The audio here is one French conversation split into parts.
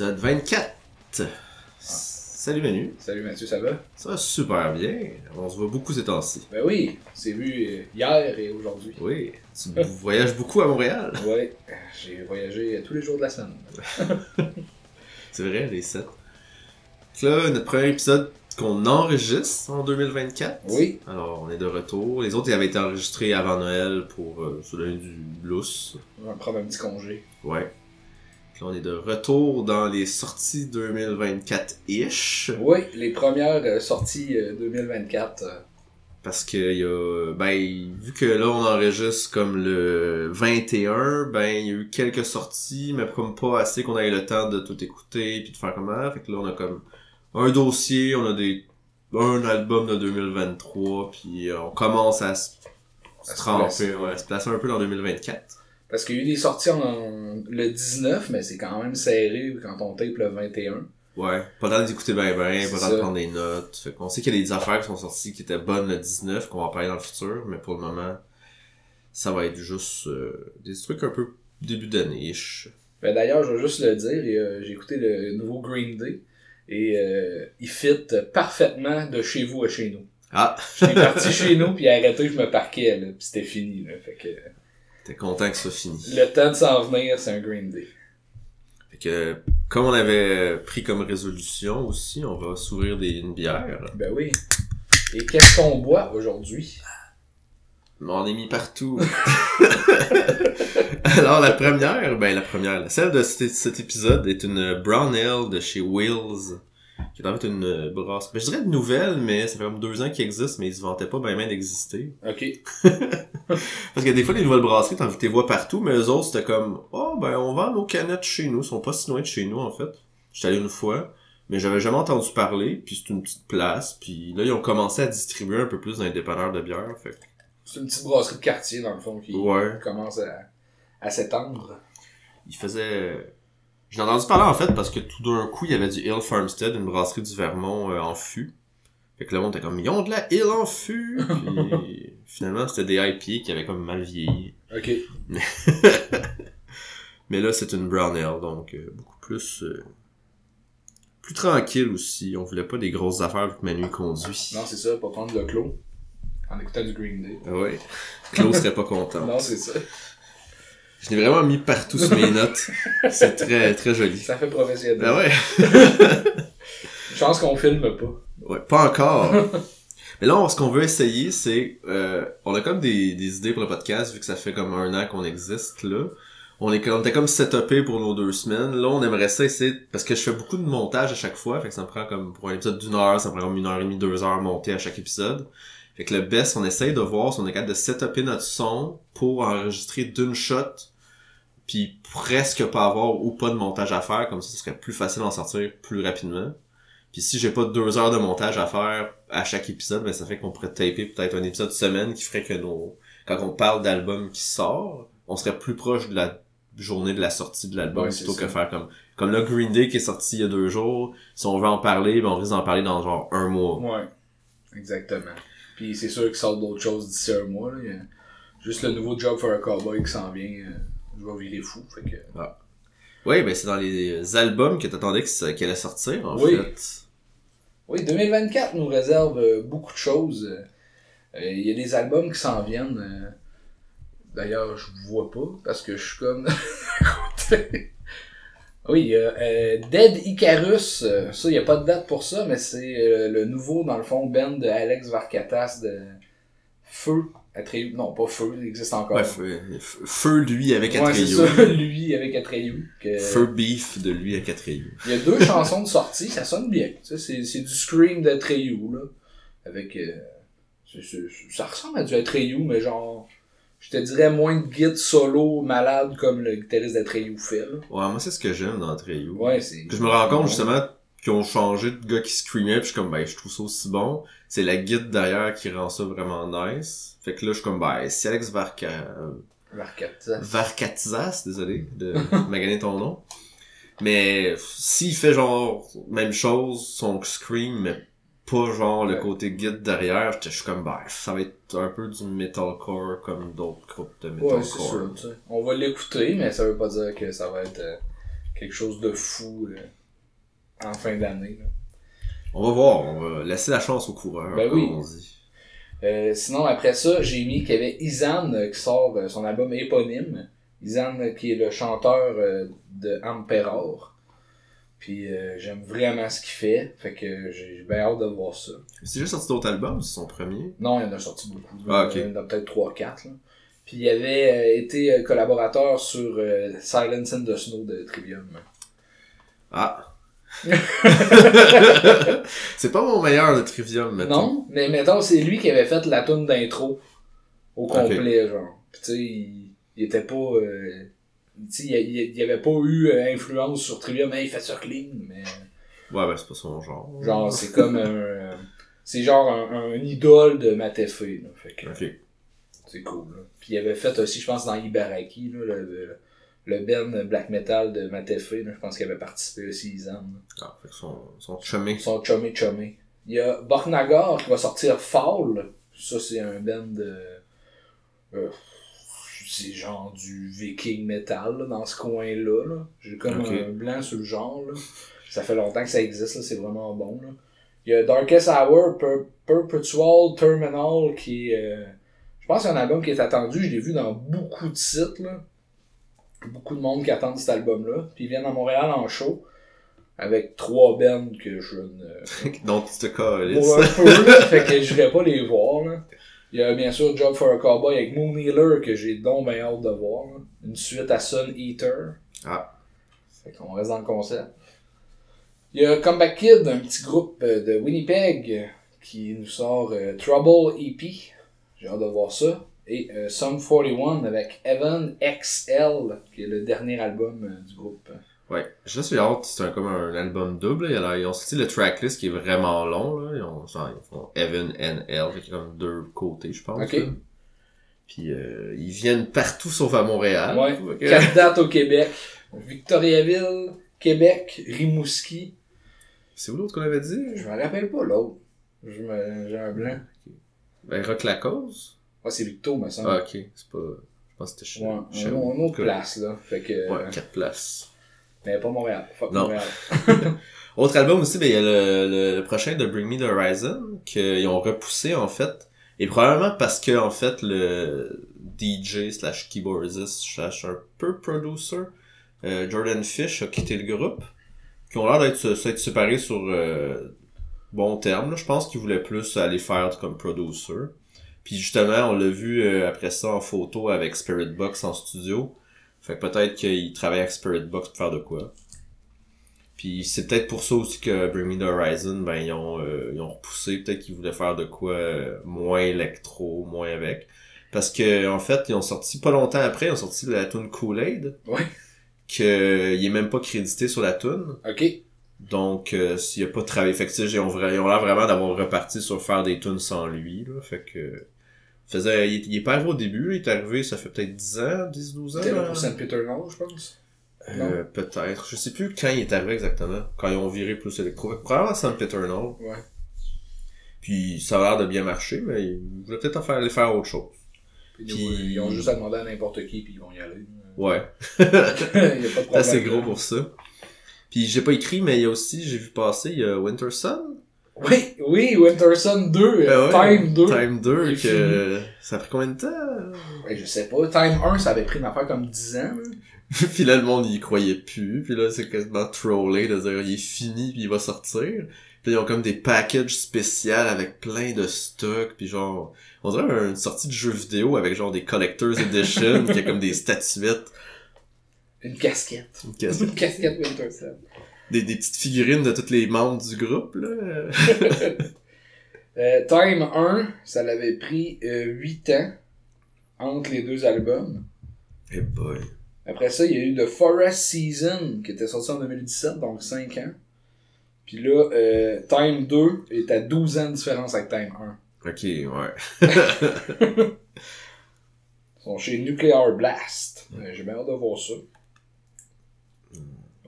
Épisode 24. Salut Manu. Salut Mathieu, ça va? Ça va super bien. On se voit beaucoup ces temps-ci. Ben oui, c'est vu hier et aujourd'hui. Oui. Tu voyages beaucoup à Montréal. Ouais, j'ai voyagé tous les jours de la semaine. C'est vrai, les 7. Là, notre premier épisode qu'on enregistre en 2024. Oui. Alors, on est de retour. Les autres, ils avaient été enregistrés avant Noël pour euh, se donner du lousse. On va prendre un petit congé. Ouais. On est de retour dans les sorties 2024-ish. Oui, les premières euh, sorties euh, 2024. euh, Parce que y a. Ben, vu que là on enregistre comme le 21, ben il y a eu quelques sorties, mais comme pas assez qu'on ait le temps de tout écouter puis de faire comment. Fait que là on a comme un dossier, on a des. un album de 2023, puis euh, on commence à se, À se tremper, placer. ouais, se placer un peu dans 2024. Parce qu'il y a eu des sorties en, le 19, mais c'est quand même serré quand on tape le 21. Ouais, pas le temps d'écouter ben ben, pas le temps de prendre des notes. Fait qu'on sait qu'il y a des affaires qui sont sorties qui étaient bonnes le 19, qu'on va parler dans le futur, mais pour le moment, ça va être juste euh, des trucs un peu début d'année-ish. Ben d'ailleurs, je vais juste le dire, euh, j'ai écouté le nouveau Green Day et euh, il fit parfaitement de chez vous à chez nous. Ah, J'étais parti chez nous puis arrêté, je me parquais là, puis c'était fini là. Fait que t'es content que ça finisse. le temps de s'en venir, c'est un Green Day. Fait que, comme on avait pris comme résolution aussi, on va s'ouvrir des, une bière. Ben oui. Et qu'est-ce qu'on boit aujourd'hui? On est mis partout. Alors, la première, ben la première, celle de cet, cet épisode est une Brown Ale de chez Wills, qui est en fait une brasserie. Ben, je dirais une nouvelle, mais ça fait comme deux ans qu'il existe, mais ils se vantaient pas bien bien d'exister. Ok. Parce que des fois, les nouvelles brasseries, t'en les vois partout, mais eux autres, c'était comme, oh, ben, on vend nos canettes chez nous. Ils sont pas si loin de chez nous, en fait. J'étais allé une fois, mais j'avais jamais entendu parler, puis c'est une petite place, puis là, ils ont commencé à distribuer un peu plus dans les dépanneurs de bière, fait C'est une petite brasserie de quartier dans le fond qui Ouais. commence à, à s'étendre. il faisait... J'ai entendu parler, en fait, parce que tout d'un coup, il y avait du Hill Farmstead, une brasserie du Vermont, euh, en fût. Fait que le monde était comme, ils ont de la Hill en fût! Puis finalement, c'était des IPA qui avaient comme mal vieilli. Ok. Mais là, c'est une brown ale, donc euh, beaucoup plus euh, plus tranquille aussi. On voulait pas des grosses affaires vu que Manu conduit. Non, c'est ça, pas prendre le clos en écoutant du Green Day. Ah ouais. Claude serait pas content. Non, c'est ça. Je l'ai vraiment mis partout sur mes notes. C'est très très joli. Ça fait professionnel. Ah ouais. Chance qu'on filme pas. Ouais, pas encore. Mais là, ce qu'on veut essayer, c'est... euh, on a comme des, des idées pour le podcast, vu que ça fait comme un an qu'on existe, là. On est comme, comme setupé pour nos deux semaines. Là, on aimerait ça essayer... Parce que je fais beaucoup de montage à chaque fois, fait que ça me prend comme... Pour un épisode d'une heure, ça me prend comme une heure et demie, deux heures monter à chaque épisode. Fait que le best, on essaye de voir si on est capable de setuper notre son pour enregistrer d'une shot, puis presque pas avoir ou pas de montage à faire, comme ça, ce serait plus facile d'en sortir plus rapidement. Puis si j'ai pas deux heures de montage à faire à chaque épisode, ben ça fait qu'on pourrait taper peut-être un épisode semaine qui ferait que nos quand on parle d'album qui sort, on serait plus proche de la journée de la sortie de l'album Ouais, plutôt que faire comme comme le Green Day qui est sorti il y a deux jours. Si on veut en parler, ben on risque d'en parler dans genre un mois. Ouais. Exactement. Puis c'est sûr qu'il sort d'autres choses d'ici un mois. Là. Juste le nouveau Job for a Cowboy qui s'en vient. euh, je vais virer fou. Fait que... Oui, ben c'est dans les albums que t'attendais qu'elle allait sortir en Oui. fait. Oui, 2024 nous réserve beaucoup de choses. Euh, Il y a des albums qui s'en viennent. euh, D'ailleurs, je vois pas parce que je suis comme. Oui, il y a euh, Dead Icarus. euh, ça, il n'y a pas de date pour ça, mais c'est le nouveau, dans le fond, band de Alex Varkatas de Feu. Atreyu. Non, pas Feu, il existe encore. Ouais, feu, feu lui avec Ouais, c'est Atreyu. ça, lui avec Atreyu. que- Feu beef de lui avec Atreyu. Il y a deux chansons de sortie, ça sonne bien. Tu sais, C'est, c'est du scream d'Atreyu, là. Avec. euh, ça ressemble à du Atreyu, mais genre. Je te dirais moins de guide solo malade comme le guitariste d'Atreyu fait, là. Ouais, moi c'est ce que j'aime dans Atreyu. Ouais, c'est. Je me rends compte justement qu'ils ont changé de gars qui screamait, puis je suis comme, ben, je trouve ça aussi bon. C'est la guide derrière qui rend ça vraiment nice. Fait que là, je suis comme, ben, si Alex Varka... Varkatas. Varkatzas, désolé de maganer ton nom. Mais s'il fait genre même chose, son scream, mais pas genre le Ouais. côté guide derrière, je suis comme, ben, ça va être un peu du metalcore comme d'autres groupes de Ouais, c'est metalcore. sûr, tu sais. On va l'écouter, mais ça veut pas dire que ça va être euh, quelque chose de fou euh, en fin d'année. là. On va voir, on va laisser la chance aux coureurs, Ben oui. on dit. Euh, sinon, après ça, j'ai mis qu'il y avait Izan qui sort son album éponyme. Izan, qui est le chanteur euh, de Emperor. Puis euh, j'aime vraiment ce qu'il fait. Fait que j'ai bien hâte de voir ça. C'est juste sorti d'autres albums, c'est son premier? Non, il y en a sorti beaucoup. Ah. Il y en a peut-être 3-4. là. Puis il avait été collaborateur sur euh, Silence in the Snow de Trivium. Ah. c'est pas mon meilleur de Trivium, mettons. Non, mais mettons, c'est lui qui avait fait la tune d'intro au complet, genre. Puis tu sais, il, il était pas... euh, tu sais, il, il, avait pas eu euh, influence sur Trivium, hey, il fait ça clean, mais Ouais, ben c'est pas son genre. genre, c'est comme un... c'est genre un, un idole de Matefé, là. Fait que Ok. c'est cool, là. Puis il avait fait aussi, je pense, dans Ibaraki, là, le, le, le band black metal de Matefé. Je pense qu'il avait participé aussi, Izan. Ah, fait son, son chumé. Sont chumé chumé. Il y a Borknagar qui va sortir Fall. Ça, c'est un band de. euh, c'est genre du viking metal là, dans ce coin-là. Là. J'ai comme un blanc sur le genre. Là. Ça fait longtemps que ça existe, c'est vraiment bon. Là. Il y a Darkest Hour, Per- Perpetual Terminal qui est. euh, je pense que c'est un album qui est attendu. Je l'ai vu dans beaucoup de sites. Là. Beaucoup de monde qui attend cet album-là. Puis ils viennent à Montréal en show. Avec trois bands que je ne. Donc, tu te. Pour un peu, là, fait que je vais pas les voir. Là. Il y a bien sûr Job for a Cowboy avec Moon Healer que j'ai donc bien hâte de voir. là. Une suite à Sun Eater. Ah. Fait qu'on reste dans le concept. Il y a Comeback Kid, un petit groupe euh, de Winnipeg qui nous sort euh, Trouble EP. J'ai hâte de voir ça. Et euh, Sum 41 avec Evan XL, qui est le dernier album euh, du groupe. Ouais. Juste, j'ai hâte, c'est un, comme un album double. là. Ils ont sorti le tracklist qui est vraiment long. Là. Ils, ont, genre, ils font Evan and L, fait qu'il y a comme deux côtés, je pense. Ok. là. Puis euh, ils viennent partout sauf à Montréal. Ouais. Quatre dates au Québec. Victoriaville, Québec, Rimouski. C'est où l'autre qu'on avait dit? Je me rappelle pas l'autre. Je me- J'ai un blanc. Ben, Rock la cause? Ah, c'est Victo, me semble. Ah, ok. C'est pas... Je pense que c'était chez... Ouais, chez- un, un autre place, là. Fait que. Ouais, quatre places. Mais pas Montréal. Fuck Non. Montréal. Autre album aussi, ben, il y a le, le, le prochain de Bring Me the Horizon, qu'ils ont repoussé, en fait. Et probablement parce que, en fait, le DJ slash keyboardist slash un peu producer, euh, Jordan Fish a quitté le groupe. Qui ont l'air d'être séparés sur euh, bon terme. là. Je pense qu'ils voulaient plus aller faire comme producer. Puis justement, on l'a vu euh, après ça en photo avec Spirit Box en studio. Fait que peut-être qu'il travaille avec Spirit Box pour faire de quoi. Puis c'est peut-être pour ça aussi que Bring Me the Horizon, ben ils ont, euh, ils ont repoussé, peut-être qu'ils voulaient faire de quoi euh, moins électro, moins avec. Parce que en fait, ils ont sorti pas longtemps après, ils ont sorti la tune Kool-Aid, Ouais. que il est même pas crédité sur la tune. Ok. Donc euh, s'il a pas travaillé, fait que ils ont, vra- ils ont l'air vraiment d'avoir reparti sur faire des tunes sans lui, là. Fait que faisait, il, il est pas arrivé au début, il est arrivé, ça fait peut-être 10 ans, 10, 12 ans. C'était pour Saint Peter Nord, je pense. Euh, peut-être. Je sais plus quand il est arrivé exactement. Quand ils ont viré plus électro. Probablement San Peternal. Ouais. Puis ça a l'air de bien marcher, mais ils voulaient peut-être en faire, aller faire autre chose. Puis, Puis- Ils ont juste à demander à n'importe qui, puis ils vont y aller. Ouais. il y a pas de problème. C'est assez gros pour ça. Puis j'ai pas écrit, mais il y a aussi, j'ai vu passer, il y a Winter Sun. Oui, oui, Winter Sun 2, euh, Ben ouais, Time 2. Time 2, Il est que ça a pris combien de temps? Ouais, je sais pas. Time 1, ça avait pris une affaire comme 10 ans. puis là, le monde y croyait plus. Puis là, c'est quasiment trollé de dire il est fini puis il va sortir. Puis ils ont comme des packages spéciaux avec plein de stocks. Puis genre, on dirait une sortie de jeu vidéo avec genre des Collector's Edition qui a comme des statuettes. Une casquette. Une caisse- Une casquette Winter Sun. Des, des petites figurines de tous les membres du groupe, là. Euh, Time 1, ça l'avait pris euh, 8 ans entre les deux albums. Eh boy. Après ça, il y a eu The Forest Season qui était sorti en 2017, donc 5 ans. Puis là, euh, Time 2 est à 12 ans de différence avec Time 1. Ok, ouais. Ils sont chez Nuclear Blast. Euh, J'ai bien hâte de voir ça.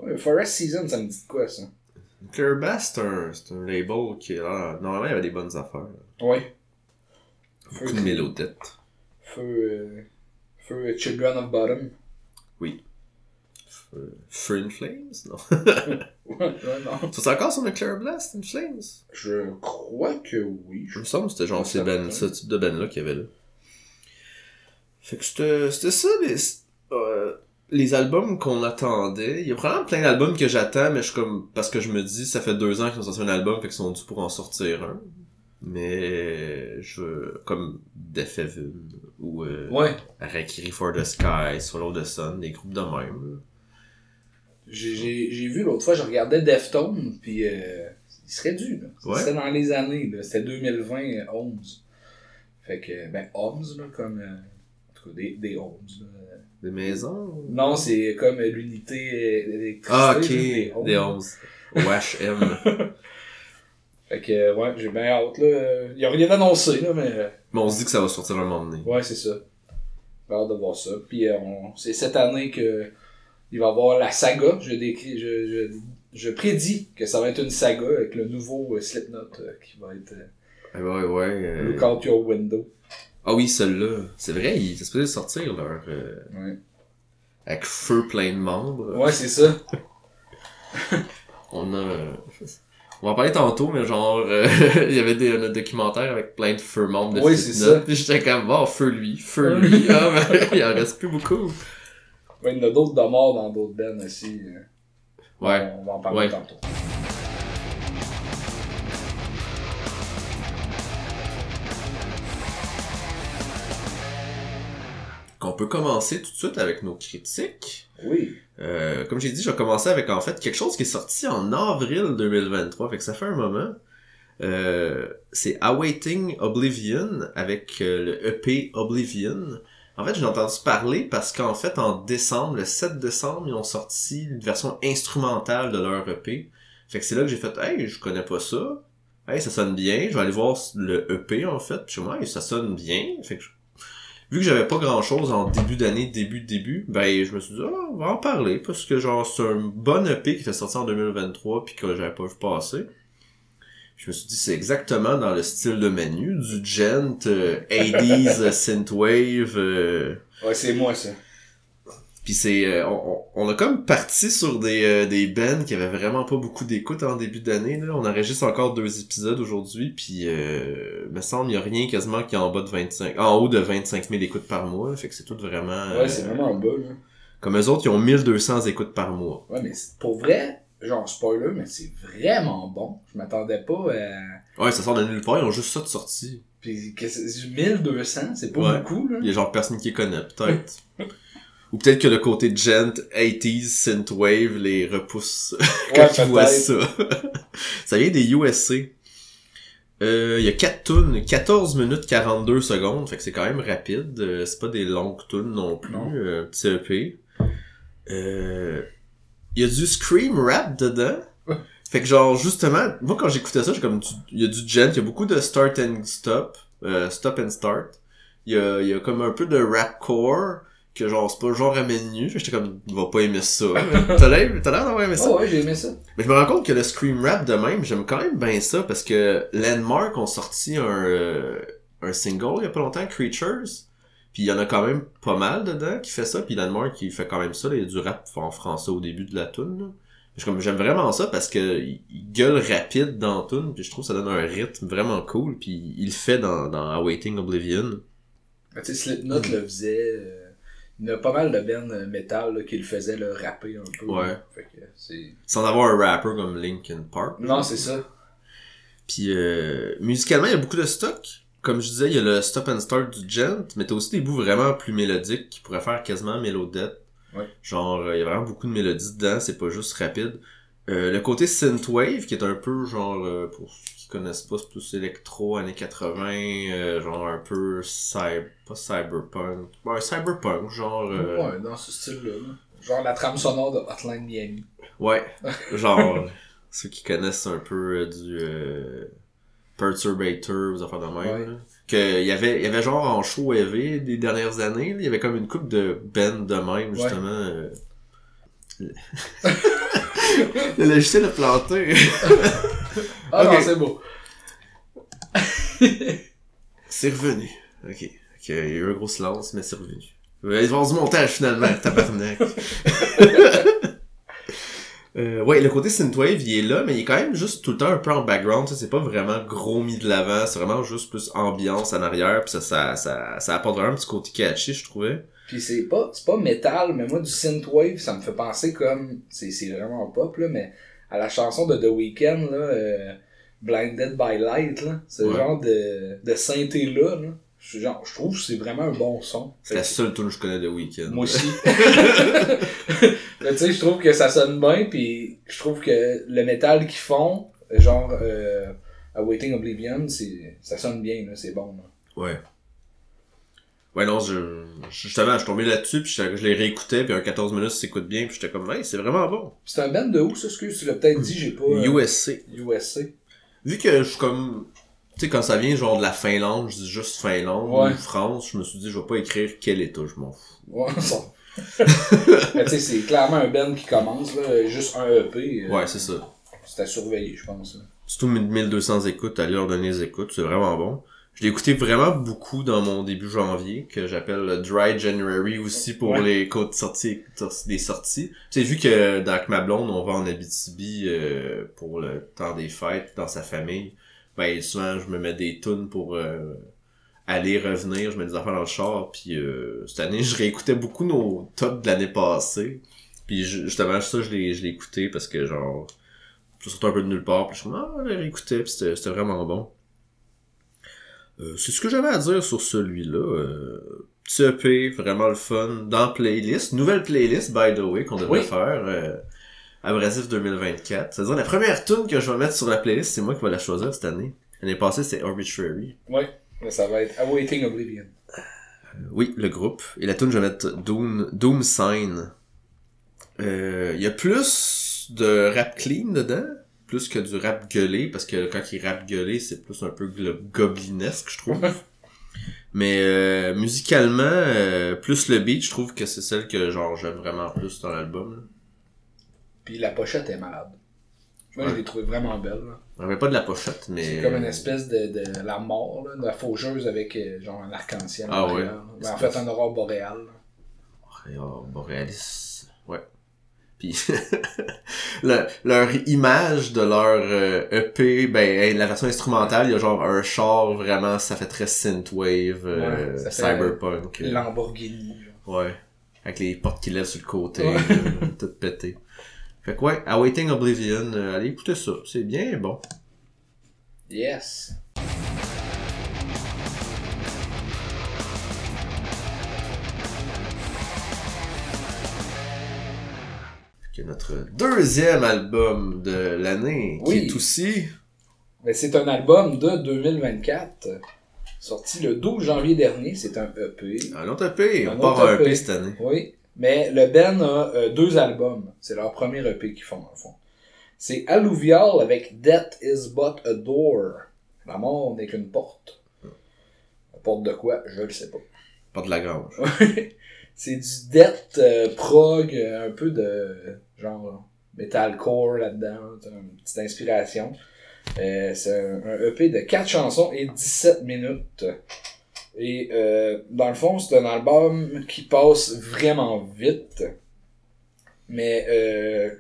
Ouais, Forest Season, ça me dit de quoi ça? Nuclear Bass, c'est un, c'est un label qui est là. Normalement, il y avait des bonnes affaires. là. Ouais. Beaucoup de mélodettes. Feu, euh, Feu Children of Bottom. Euh, Fur in Flames? Non? Ouais, ouais, non. Ça, c'est encore sur Nuclear Blast in Flames? Je crois que oui. Je me semble que c'était genre ces ben, ce type de band-là qu'il y avait là. Fait que c'était c'était ça, les, euh, les albums qu'on attendait. Il y a probablement plein d'albums que j'attends, mais je suis comme, parce que je me dis, ça fait deux ans qu'ils ont sorti un album, fait qu'ils sont dû pour en sortir un. Mais, je, comme Death Heaven, ou, euh, Ouais. For the Sky, Swallow the Sun, des groupes de même. J'ai- vu l'autre fois, je regardais Deftones, puis euh, il serait dû, là. Ouais. C'était dans les années, là. C'était 2020, 11. Fait que, ben, Homs, là, comme. euh, tout cas, des, des Homs, là. Des maisons? Non, c'est comme l'unité d'électricité. Ah, ok. des 11. Wash M. Fait que, ouais, j'ai bien hâte, là. Il y a rien annoncé, là, mais. euh, Mais on se dit que ça va sortir un moment donné. Ouais, c'est ça. J'ai hâte de voir ça. Puis euh, on- c'est cette année que il va y avoir la saga. Je, décris, je, je, je prédis que ça va être une saga avec le nouveau euh, Slipknot qui va être Ah ouais, ouais. euh, Look Out Your Window. Ah oui, celui-là. C'est vrai, il c'est supposé sortir, leur... euh, Ouais, avec feu plein de membres. ouais c'est ça. On a... euh, On va en parler tantôt, mais genre, euh, il y avait des, un documentaire avec plein de feu membres de Oui, c'est ça. Puis j'étais comme, bon, feu lui, feu lui. ah, ben, il en reste plus beaucoup. Ouais, il y en a d'autres de morts dans d'autres bands aussi. euh. Ouais. On va en parler Ouais. tantôt. On peut commencer tout de suite avec nos critiques. Oui. Euh, comme j'ai dit, je vais commencer avec en fait quelque chose qui est sorti en avril 2023, fait que ça fait un moment. Euh, c'est Awaiting Oblivion avec euh, le EP Oblivion. En fait, j'ai entendu parler parce qu'en fait, en décembre, le 7 décembre, ils ont sorti une version instrumentale de leur EP. Fait que c'est là que j'ai fait, hey, je connais pas ça. Hey, ça sonne bien. Je vais aller voir le EP en fait. Puis je comme, hey, ça sonne bien. Fait que vu que j'avais pas grand chose en début d'année, début début, ben je me suis dit ah, on va en parler parce que genre c'est un bon EP qui était sorti en 2023 puis que j'avais pas vu passer. Je me suis dit c'est exactement dans le style de menu du gent euh, 80s euh, synthwave euh, Ouais, c'est moi ça. Puis c'est euh, on, on- on a comme parti sur des euh, des bands qui avaient vraiment pas beaucoup d'écoute en début d'année là. On enregistre encore deux épisodes aujourd'hui puis euh, me semble il y a rien quasiment qui est en bas de 25 en haut de 25 000 écoutes par mois, là. fait que c'est tout vraiment Ouais, c'est vraiment en bas, là. comme eux autres ils ont 1200 écoutes par mois. Ouais, mais c'est- pour vrai, genre spoiler, mais c'est vraiment bon. Je m'attendais pas à. Ouais, ça sort de nulle part, ils ont juste ça de sortie. Puis que c'est 1200, c'est pas Ouais. beaucoup, là. Il y a genre personne qui connaît, peut-être. Ou peut-être que le côté gent 80s synthwave les repousse quand Ouais, ils voient ça. ça vient des USC. Euh, il y a 4 tunes, 14 minutes 42 secondes, fait que c'est quand même rapide. Euh, c'est pas des longues tunes non plus, Non. euh, petit EP. Euh, il y a du scream rap dedans. Ouais. Fait que genre justement, moi quand j'écoutais ça, j'ai comme du- il y a du gent, il y a beaucoup de start and stop, euh, stop and start. Il y a, il y a comme un peu de rapcore que genre c'est pas le genre à menu. J'étais comme il va pas aimer ça. T'as l'air t'as l'air d'avoir aimé ça. Oh ouais, j'ai aimé ça. Mais je me rends compte que le scream rap de même, j'aime quand même bien ça parce que Landmark ont sorti un euh, un single il y a pas longtemps, Creatures. Puis il y en a quand même pas mal dedans qui fait ça. Puis Landmark il fait quand même ça. là. Il y a du rap en français au début de la tune. comme j'aime vraiment ça parce que il gueule rapide dans tune. Puis je trouve que ça donne un rythme vraiment cool. Puis il le fait dans, dans Awaiting Oblivion. Ben, tu sais, Slipknot le faisait. euh, il y a pas mal de bands metal là, qui le faisaient le rapper un peu. Ouais. Fait que. Sans avoir un rapper comme Linkin Park. Non, c'est ça. Puis euh, musicalement, il y a beaucoup de stock. Comme je disais, il y a le stop and start du gent, mais t'as aussi des bouts vraiment plus mélodiques qui pourraient faire quasiment mélodette. Ouais. Genre, euh, il y a vraiment beaucoup de mélodies dedans, c'est pas juste rapide. Euh, le côté synthwave, qui est un peu genre, euh, pour ceux qui connaissent pas, c'est plus électro, années 80, euh, genre un peu cyber, pas cyberpunk, ouais, cyberpunk, genre... euh, Ouais, dans ce style-là. là. Genre la trame sonore de Hotline Miami. Ouais, genre ceux qui connaissent un peu euh, du euh, Perturbator, ou affaires de même. Ouais. là. Que il y avait il y avait genre en show EV des dernières années, il y avait comme une coupe de band de même justement. Le... le logiciel a planté. Ah Ok. non, c'est beau. c'est revenu. Ok. Ok, il y a eu un gros silence, mais c'est revenu. Il va y avoir du montage finalement, tabarnak. Euh, ouais, le côté synthwave, il est là, mais il est quand même juste tout le temps un peu en background, c'est pas vraiment gros mis de l'avant, c'est vraiment juste plus ambiance en arrière, puis ça, ça, ça, ça apporte vraiment un petit côté catchy, je trouvais. Puis c'est pas, c'est pas métal, mais moi, du synthwave, ça me fait penser comme, c'est, c'est vraiment pop, là, mais à la chanson de The Weeknd, là, euh, Blinded by Light, là, ce Ouais. genre de, de synthé-là, là, je, genre, je trouve que c'est vraiment un bon son. C'est la seule tune que je connais de Weekend. Moi aussi. Mais tu sais, je trouve que ça sonne bien, puis je trouve que le métal qu'ils font, genre euh, Awaiting Oblivion, c'est ça sonne bien, là, c'est bon. Là. Ouais. Ouais, non, je, justement, je suis tombé là-dessus, puis je, je les réécoutais, puis un 14 minutes, ça s'écoute bien, puis j'étais comme, hey, c'est vraiment bon. C'est un band de où, ça, excuse, tu l'as peut-être dit, j'ai pas... euh, USC. USC. Vu que je suis comme, tu sais, quand ça vient genre de la Finlande, je dis juste Finlande Ouais. ou France, je me suis dit, je vais pas écrire quel état, je m'en fous. Ouais, ça. Mais tu sais, c'est clairement un band qui commence, là, juste un EP. euh, Ouais, c'est ça. C'est à surveiller, je pense. là. Surtout 1200 écoutes, allez leur donner des écoutes, c'est vraiment bon. Je l'ai écouté vraiment beaucoup dans mon début janvier, que j'appelle le Dry January aussi pour Ouais. les côtes sorties, des sorties. Tu sais, vu que dans ma blonde, on va en Abitibi euh, pour le temps des fêtes dans sa famille, ben souvent je me mets des tunes pour euh, aller, revenir, je mets des affaires dans le char, puis euh, cette année, je réécoutais beaucoup nos tops de l'année passée. Puis ju- justement, ça, je l'ai je l'ai écouté parce que genre ça sortait un peu de nulle part, puis je me suis dit, ah, je l'ai réécouté, puis c'était c'était vraiment bon. Euh, c'est ce que j'avais à dire sur celui-là. Euh, petit EP, vraiment le fun, dans playlist. Nouvelle playlist, by the way, qu'on devrait Oui. faire. Euh, Abrasif 2024. C'est-à-dire, la première tune que je vais mettre sur la playlist, c'est moi qui vais la choisir cette année. L'année passée, c'est Arbitrary. Ouais, mais ça va être Awaiting Oblivion. Euh, oui, le groupe. Et la tune, je vais mettre Doom, Doom Sign. Euh, Il y a plus de rap clean dedans, plus que du rap gueulé, parce que quand il rap gueulé, c'est plus un peu goblinesque, je trouve. Mais euh, musicalement, euh, plus le beat, je trouve que c'est celle que genre j'aime vraiment plus dans l'album. Puis la pochette est malade. Moi, je l'ai trouvé vraiment belle. là. On avait pas de la pochette, mais... C'est comme une espèce de, de la mort, là, de la faucheuse avec euh, genre un arc-en-ciel. Ah en ouais. Ben, en fait, un aurore boréal. là. Oh, Borealis. Ouais. Puis le- leur image de leur euh, EP, ben la version instrumentale, il y a genre un char vraiment, ça fait très synthwave, euh, Ouais, ça fait cyberpunk. Lamborghini. ouais. Avec les portes qui lèvent sur le côté, euh, tout pété. Fait que ouais, Awaiting Oblivion, euh, allez écouter ça, c'est bien bon. Yes. Notre deuxième album de l'année, qui Oui. est aussi Mais c'est un album de 2024. Sorti le 12 janvier dernier. C'est un EP. un autre EP, Un on part un EP EP. cette année. Oui. Mais le Ben a euh, deux albums. C'est leur premier EP qu'ils font, dans le fond. C'est Alluvial avec Death is but a door. La mort n'est qu'une porte. La porte de quoi? Je le sais pas. Pas de la grange. c'est du death euh, prog, euh, un peu de genre metalcore là-dedans, une petite inspiration. Euh, c'est un, un EP de 4 chansons et 17 minutes. Et euh, dans le fond, c'est un album qui passe vraiment vite. Mais euh,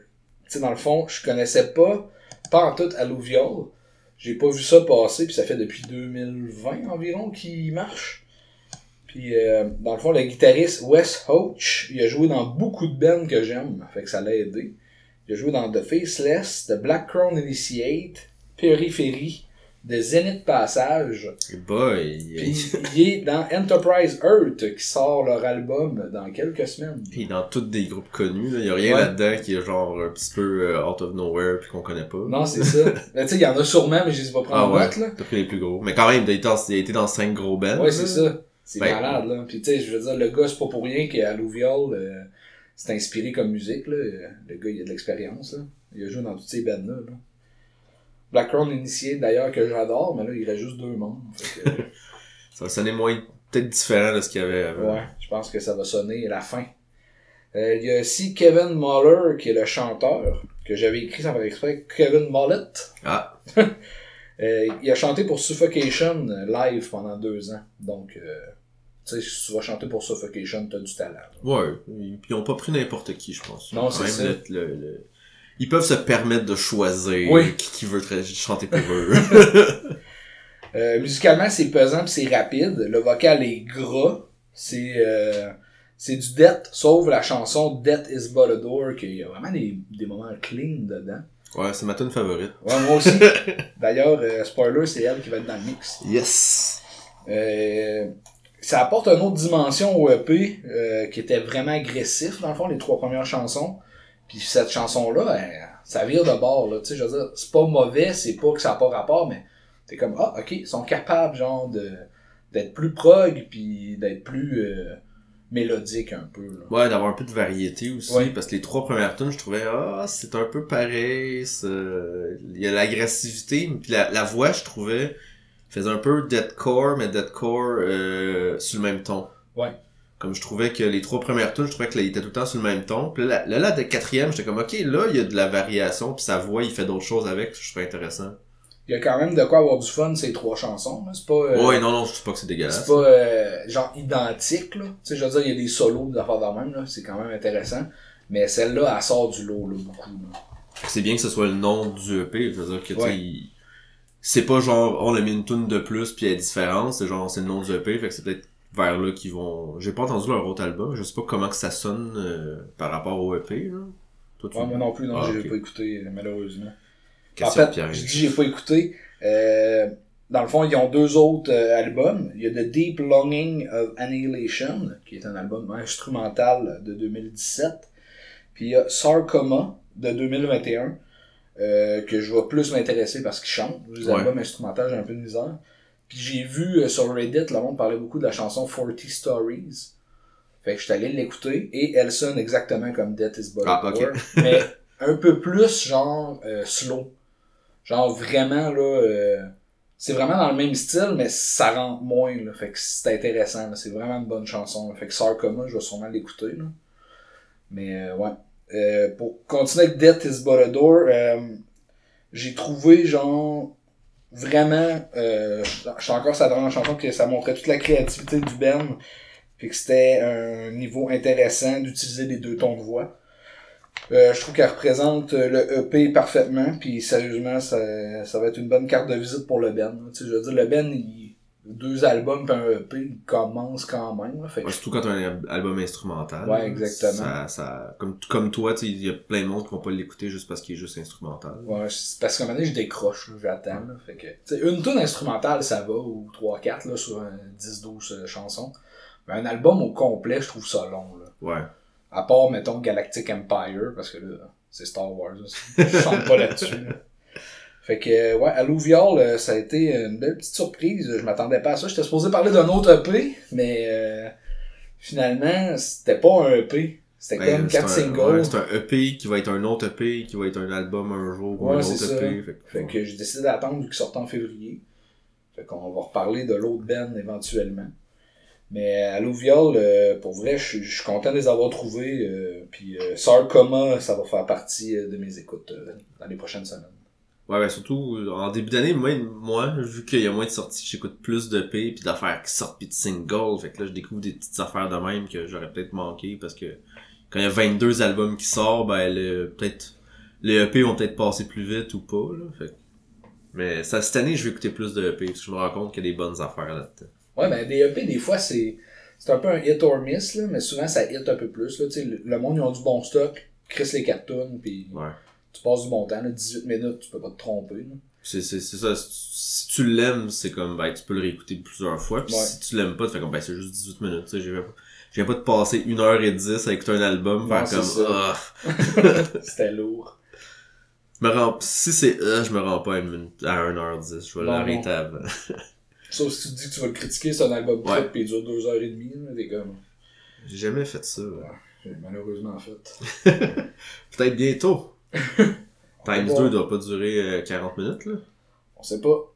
tu sais, dans le fond, je connaissais pas, pas en tout Alluvial. J'ai pas vu ça passer, puis ça fait depuis 2020 environ qu'il marche. Puis, euh, dans le fond, le guitariste Wes Hoach, il a joué dans beaucoup de bands que j'aime, fait que ça l'a aidé. Il a joué dans The Faceless, The Black Crown Initiate, Periphery, The Zenith Passage. Et boy, Puis, il est dans Enterprise Earth, qui sort leur album dans quelques semaines. Puis dans tous des groupes connus, il y a rien Ouais. là-dedans qui est genre un petit peu euh, out of nowhere puis qu'on connaît pas. Non, c'est ça. Mais tu sais, il y en a sûrement, mais je les ai pas pris Ah ouais? T'as pris les plus gros. Mais quand même, il a été dans, 5 gros bands. Ouais, c'est ça. C'est Ben, malade, là. Puis, tu sais, je veux dire, le gars, c'est pas pour rien qu'à Louviol, euh, c'est inspiré comme musique, là. Le gars, il a de l'expérience, là. Il a joué dans toutes ces bandes-là, là. Black Crown Initié, d'ailleurs, que j'adore, mais là, il reste juste deux membres. Que, Ça va sonner moins, peut-être différent de ce qu'il y avait avant. ouais, je pense que ça va sonner à la fin. Euh, il y a aussi Kevin Muller, qui est le chanteur, que j'avais écrit sans faire exprès, Kevin Mullet. Ah, Euh, il a chanté pour Suffocation euh, live pendant deux ans. Donc, euh, tu sais, si tu vas chanter pour Suffocation, t'as du talent. là. ouais. Ils, ils ont pas pris n'importe qui, je pense. Non, c'est ça. le- le- le- ils peuvent se permettre de choisir Oui. qui, qui veut chanter pour eux. Euh, musicalement, c'est pesant c'est rapide. Le vocal est gras. C'est c'est du death, sauf la chanson Death is but a door, qu'il y a vraiment des, des moments clean dedans. Ouais, c'est ma tune favorite. Ouais, moi aussi. D'ailleurs, euh, spoiler, c'est elle qui va être dans le mix. Yes! Euh, ça apporte une autre dimension au EP euh, qui était vraiment agressif, dans le fond, les trois premières chansons. Puis cette chanson-là, ça vire de bord, là. Tu sais, je veux dire, c'est pas mauvais, c'est pas que ça n'a pas rapport, mais t'es comme, ah, ok, ils sont capables, genre, de d'être plus prog, puis d'être plus euh, mélodique un peu, là. Ouais, d'avoir un peu de variété aussi, Ouais. parce que les trois premières tunes, je trouvais, ah, c'est un peu pareil, il y a l'agressivité, puis la, la voix, je trouvais, faisait un peu deathcore, mais deathcore euh, sur le même ton. Ouais. Comme je trouvais que les trois premières tunes, je trouvais qu'il était tout le temps sur le même ton. Puis là, là, de quatrième, j'étais comme, ok, là, il y a de la variation, puis sa voix, il fait d'autres choses avec, je trouve intéressant. Il y a quand même de quoi avoir du fun, ces trois chansons. C'est pas... euh, ouais, non, non, je sais pas que c'est dégueulasse. C'est pas euh, genre identique, là. Tu sais, je veux dire, il y a des solos, des affaires de même, là. C'est quand même intéressant. Mais celle-là, elle sort du lot, là, beaucoup. C'est bien que ce soit le nom du EP, je veux dire que Ouais. c'est pas genre on a mis une tune de plus puis elle est différente, c'est genre c'est le nom du EP, fait que c'est peut-être vers là qu'ils vont. J'ai pas entendu leur autre album, je sais pas comment que ça sonne euh, par rapport au EP là. Toi tu Ouais, moi non plus, non, Ah, j'ai pas écouté, malheureusement. En fait, je dis j'ai pas écouté. Euh, dans le fond, ils ont deux autres euh, albums. Il y a The Deep Longing of Annihilation, qui est un album instrumental de 2017. Puis il y a Sarcoma de 2021, euh, que je vais plus m'intéresser parce qu'il chante. Les Ouais. albums instrumentaux, j'ai un peu de misère. Puis j'ai vu euh, sur Reddit, le monde parlait beaucoup de la chanson 40 Stories. Fait que je suis allé l'écouter et elle sonne exactement comme Death is a Ah, mais un peu plus genre slow. Genre vraiment là, euh, c'est vraiment dans le même style, mais ça rentre moins. Là, fait que c'est intéressant. C'est vraiment une bonne chanson. là. Fait que Sarcoma, je vais sûrement l'écouter. là. Mais euh, ouais. Euh, pour continuer avec Death is But j'ai trouvé genre vraiment je suis encore sa dernière chanson que ça montrait toute la créativité du Ben puis que c'était un niveau intéressant d'utiliser les deux tons de voix je trouve qu'elle représente euh, le EP parfaitement puis sérieusement ça, ça va être une bonne carte de visite pour le Ben là. tu sais je veux dire le Ben il deux albums puis un EP il commence quand même là. fait que Ouais, surtout quand t'as un al- album instrumental. Ouais, exactement. Ça, ça, comme, comme toi, tu sais, il y a plein de monde qui vont pas l'écouter juste parce qu'il est juste instrumental. Ouais, c'est parce qu'à un moment donné, je décroche, j'attends. Fait que, tu une tune instrumentale, ça va, ou 3-4 là, sur un 10-12 euh, chansons. Mais un album au complet, je trouve ça long. Là. Ouais. À part, mettons, Galactic Empire, parce que là, c'est Star Wars. je chante pas là-dessus. là. Fait que, ouais, Alluvial, euh, ça a été une belle petite surprise. Je m'attendais pas à ça. J'étais supposé parler d'un autre EP, mais euh, finalement, c'était pas un EP. C'était Ben, comme c'est 4 un- singles. ouais, c'est un EP qui va être un autre EP, qui va être un album un jour, ou un autre ça. EP. Fait que, j'ai décidé d'attendre vu qu'il sortait en février. Fait qu'on va reparler de l'autre Ben éventuellement. Mais à euh, pour vrai, je suis- content de les avoir trouvés. Euh, puis euh, Sarcoma, ça va faire partie euh, de mes écoutes euh, dans les prochaines semaines. Ouais, ben surtout, euh, en début d'année, moi, moi, vu qu'il y a moins de sorties, j'écoute plus de P puis d'affaires qui sortent puis de singles. Fait que là, je découvre des petites affaires de même que j'aurais peut-être manqué parce que quand il y a 22 albums qui sortent, ben, peut-être, les EP vont peut-être passer plus vite ou pas, là. Fait mais cette année, je vais écouter plus de EP parce que je me rends compte qu'il y a des bonnes affaires là-dedans. Ouais, ben des EP, des fois, c'est c'est un peu un hit or miss, là, mais souvent ça hit un peu plus. Là, le, le monde, ils ont du bon stock, Chris les cartoons, puis Ouais. tu passes du bon temps. Là, 18 minutes, tu peux pas te tromper. là. C'est, c'est, c'est ça. Si tu l'aimes, c'est comme, ben, tu peux le réécouter plusieurs fois. Puis Ouais. si tu l'aimes pas, tu fais comme, ben, c'est juste 18 minutes. Tu sais, je viens pas, de passer 1h10 à écouter un album, faire comme, ah. C'était lourd. Je me rends, si c'est ah, je me rends pas à, une minute- à 1h10. Je vais l'arrêter avant. Sauf si tu te dis que tu vas le critiquer, c'est un album Ouais. trip, puis il dure 2h30. Là, t'es comme. J'ai jamais fait ça. ouais. J'ai malheureusement fait. Peut-être bientôt. Times va voir. 2 doit pas durer euh, 40 minutes, là. On sait pas.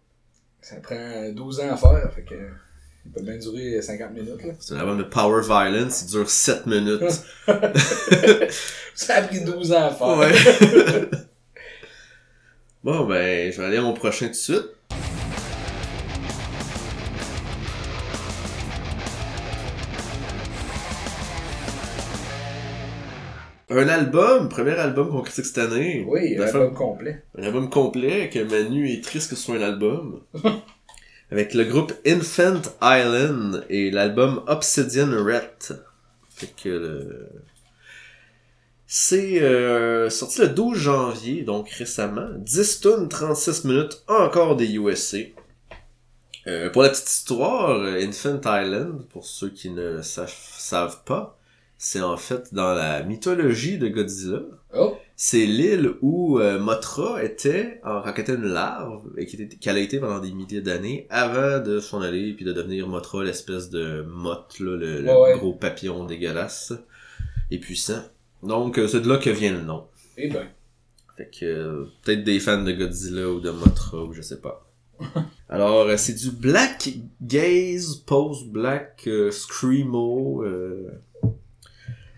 Ça prend 12 ans à faire, fait que. Il peut bien durer 50 minutes, là. C'est un album de Power Violence, il dure 7 minutes. Ça a pris 12 ans à faire. Ouais. bon, ben, je vais aller à mon prochain tout de suite. Un album, premier album qu'on critique cette année. Oui, un album complet. Un album complet que Manu est triste que ce soit un album. Avec le groupe Infant Island et l'album Obsidian Ret. Fait que le- C'est euh, sorti le 12 janvier, donc récemment. 10 tonnes, 36 minutes, encore des USA. Euh, pour la petite histoire, Infant Island, pour ceux qui ne savent, savent pas, c'est en fait dans la mythologie de Godzilla. Oh, c'est l'île où euh, Mothra était en était une larve et qui était- qu'elle a été pendant des milliers d'années avant de s'en aller puis de devenir Mothra l'espèce de motte là, le, le Ouais, ouais. gros papillon dégueulasse et puissant. Donc euh, c'est de là que vient le nom. Eh ben. fait que euh, peut-être des fans de Godzilla ou de Mothra ou je sais pas. Alors c'est du black gaze post black euh, screamo euh,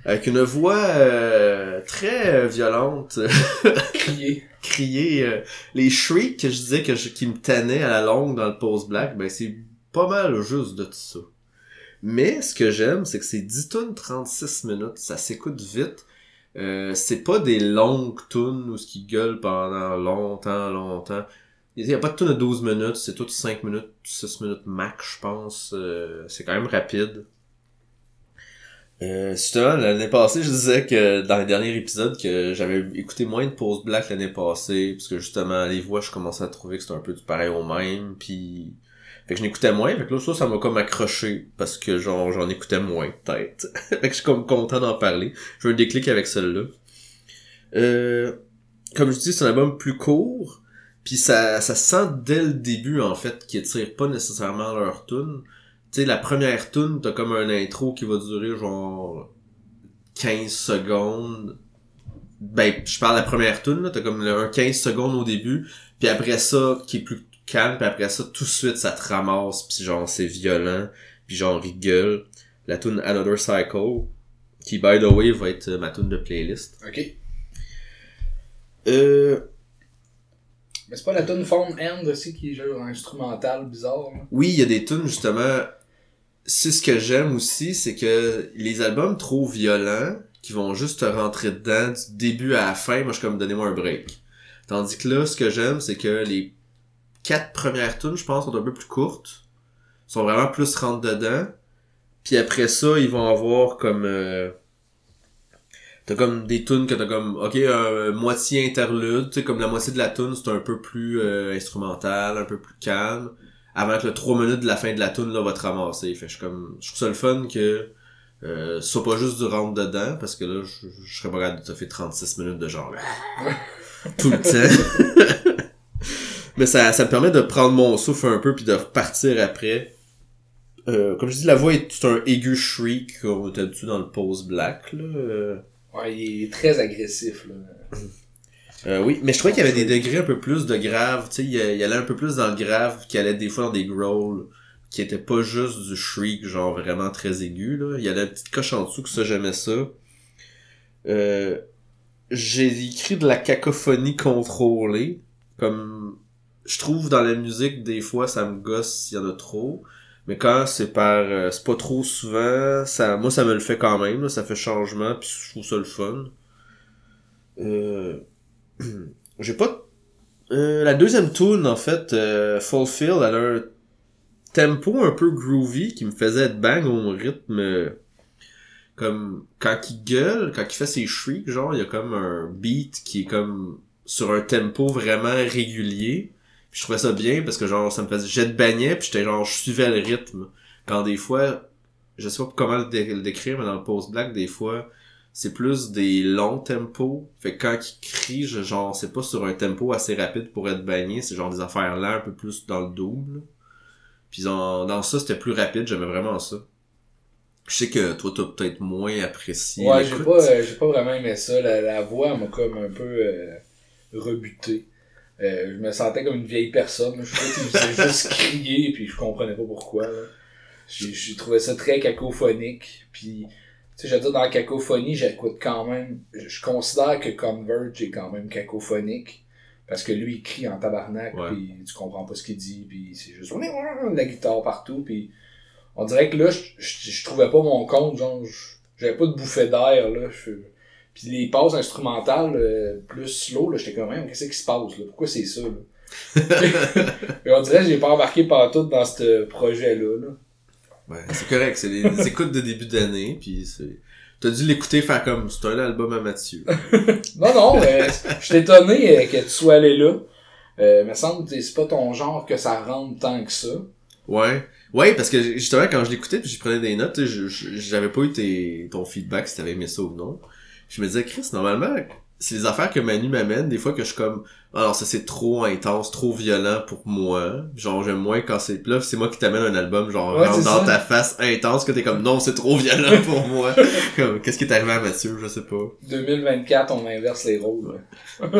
avec une voix euh, très euh, violente. Crier. crier euh, les shrieks que je disais que je, qui me tannaient à la longue dans le post black ben c'est pas mal juste de tout ça. Mais ce que j'aime c'est que c'est 10 tonnes 36 minutes. Ça s'écoute vite. Euh, c'est pas des longues tunes où ce qui gueule pendant longtemps longtemps. Il y a pas de tune de 12 minutes. C'est toutes 5 minutes 6 minutes max je pense. Euh, c'est quand même rapide euh, justement, l'année passée, je disais que dans les derniers épisodes que j'avais écouté moins de Pause Black l'année passée, parce que justement, les voix, je commençais à trouver que c'était un peu du pareil au même, puis... Fait que je n'écoutais moins, fait que là, ça, ça m'a comme accroché, parce que genre, j'en écoutais moins, peut-être. fait que je suis comme content d'en parler. J'ai eu un déclic avec celle-là. Euh, comme je dis, c'est un album plus court, puis ça, ça sent dès le début, en fait, qu'ils tirent pas nécessairement leur tune tu sais, la première tune, t'as comme un intro qui va durer genre 15 secondes. Ben, je parle de la première tune, là, t'as comme un 15 secondes au début, puis après ça, qui est plus calme, puis après ça, tout de suite, ça te ramasse, puis genre, c'est violent, puis genre, il gueule. La tune Another Cycle, qui, by the way, va être euh, ma tune de playlist. Ok. Euh, Mais c'est pas la tune Phone End aussi qui est genre instrumental bizarre. Là. Oui, il y a des tunes justement. C'est ce que j'aime aussi, c'est que les albums trop violents, qui vont juste te rentrer dedans du début à la fin, moi je suis comme donnez-moi un break. Tandis que là, ce que j'aime, c'est que les quatre premières tunes, je pense, sont un peu plus courtes, sont vraiment plus rentre dedans. Puis après ça, ils vont avoir comme euh, T'as comme des tunes que t'as comme, ok, un moitié interlude, tu comme la moitié de la tune, c'est un peu plus euh, instrumental, un peu plus calme, avant que le 3 minutes de la fin de la tune là va te ramasser. Fait je suis comme, je trouve ça le fun que euh, ce soit pas juste du rentre dedans, parce que là, je, je serais pas capable de te faire 36 minutes de genre, tout le temps. Mais ça, ça me permet de prendre mon souffle un peu puis de repartir après. Euh, comme je dis, la voix est tout un aigu shriek, comme t'as habitué dans le pose black, là. Ouais, il est très agressif. Là. Euh, oui, mais je trouvais qu'il y avait des degrés un peu plus de grave, tu sais, il, y il allait un peu plus dans le grave, qui allait des fois dans des growls, qui était pas juste du shriek, genre vraiment très aigu, là. Il y a la petite coche en dessous que ça, j'aimais ça. Euh, j'ai écrit de la cacophonie contrôlée, comme, je trouve dans la musique, des fois, ça me gosse s'il y en a trop. Mais quand c'est par, euh, c'est pas trop souvent, ça, moi ça me le fait quand même, là, ça fait changement, puis je trouve ça le fun. Euh, j'ai pas euh, la deuxième tune en fait euh, Fulfill elle a un tempo un peu groovy qui me faisait être bang au rythme comme quand il gueule quand il fait ses shrieks genre il y a comme un beat qui est comme sur un tempo vraiment régulier. Je trouvais ça bien parce que genre ça me faisait jet de puis j'étais genre je suivais le rythme. Quand des fois je sais pas comment le, le décrire mais dans le post black des fois c'est plus des longs tempos. Fait que quand il crie, je- genre, c'est pas sur un tempo assez rapide pour être bagné, c'est genre des affaires là un peu plus dans le double. Puis dans, dans ça, c'était plus rapide, j'aimais vraiment ça. Je sais que toi, t'as peut-être moins apprécié Ouais, j'ai pas, euh, j'ai pas vraiment aimé ça. La, la voix m'a comme un peu euh, rebuté. Euh, je me sentais comme une vieille personne. Je faisait juste crier, puis je comprenais pas pourquoi. J'ai trouvé ça très cacophonique. Puis, sais, je veux dire, dans la cacophonie, j'écoute quand même... Je considère que Converge est quand même cacophonique. Parce que lui, il crie en tabarnak, puis tu comprends pas ce qu'il dit, puis c'est juste la guitare partout, puis on dirait que là, je, je, je trouvais pas mon compte, genre, j'avais pas de bouffée d'air, là. Je, puis les passes instrumentales euh, plus slow, là, j'étais quand même, qu'est-ce qui se passe, là? Pourquoi c'est ça, là? On dirait que j'ai pas embarqué partout dans ce projet-là, là. Ouais, c'est correct, c'est des écoutes de début d'année, puis c'est... T'as dû l'écouter faire comme, c'est un album à Mathieu. non, non, euh, je suis étonné euh, que tu sois allé là. Euh, me semble que c'est pas ton genre que ça rentre tant que ça. Ouais. Ouais, parce que justement, quand je l'écoutais puis je prenais des notes, j'avais pas eu tes, ton feedback si t'avais aimé ça ou non. Je me disais, Chris, normalement, c'est les affaires que Manu m'amène, des fois que je suis comme alors ça c'est trop intense, trop violent pour moi. Genre j'aime moins quand c'est là, c'est moi qui t'amène un album genre dans ta face intense que t'es comme non, c'est trop violent pour moi. qu'est-ce qui est arrivé à Mathieu, je sais pas. 2024, on inverse les rôles. Mais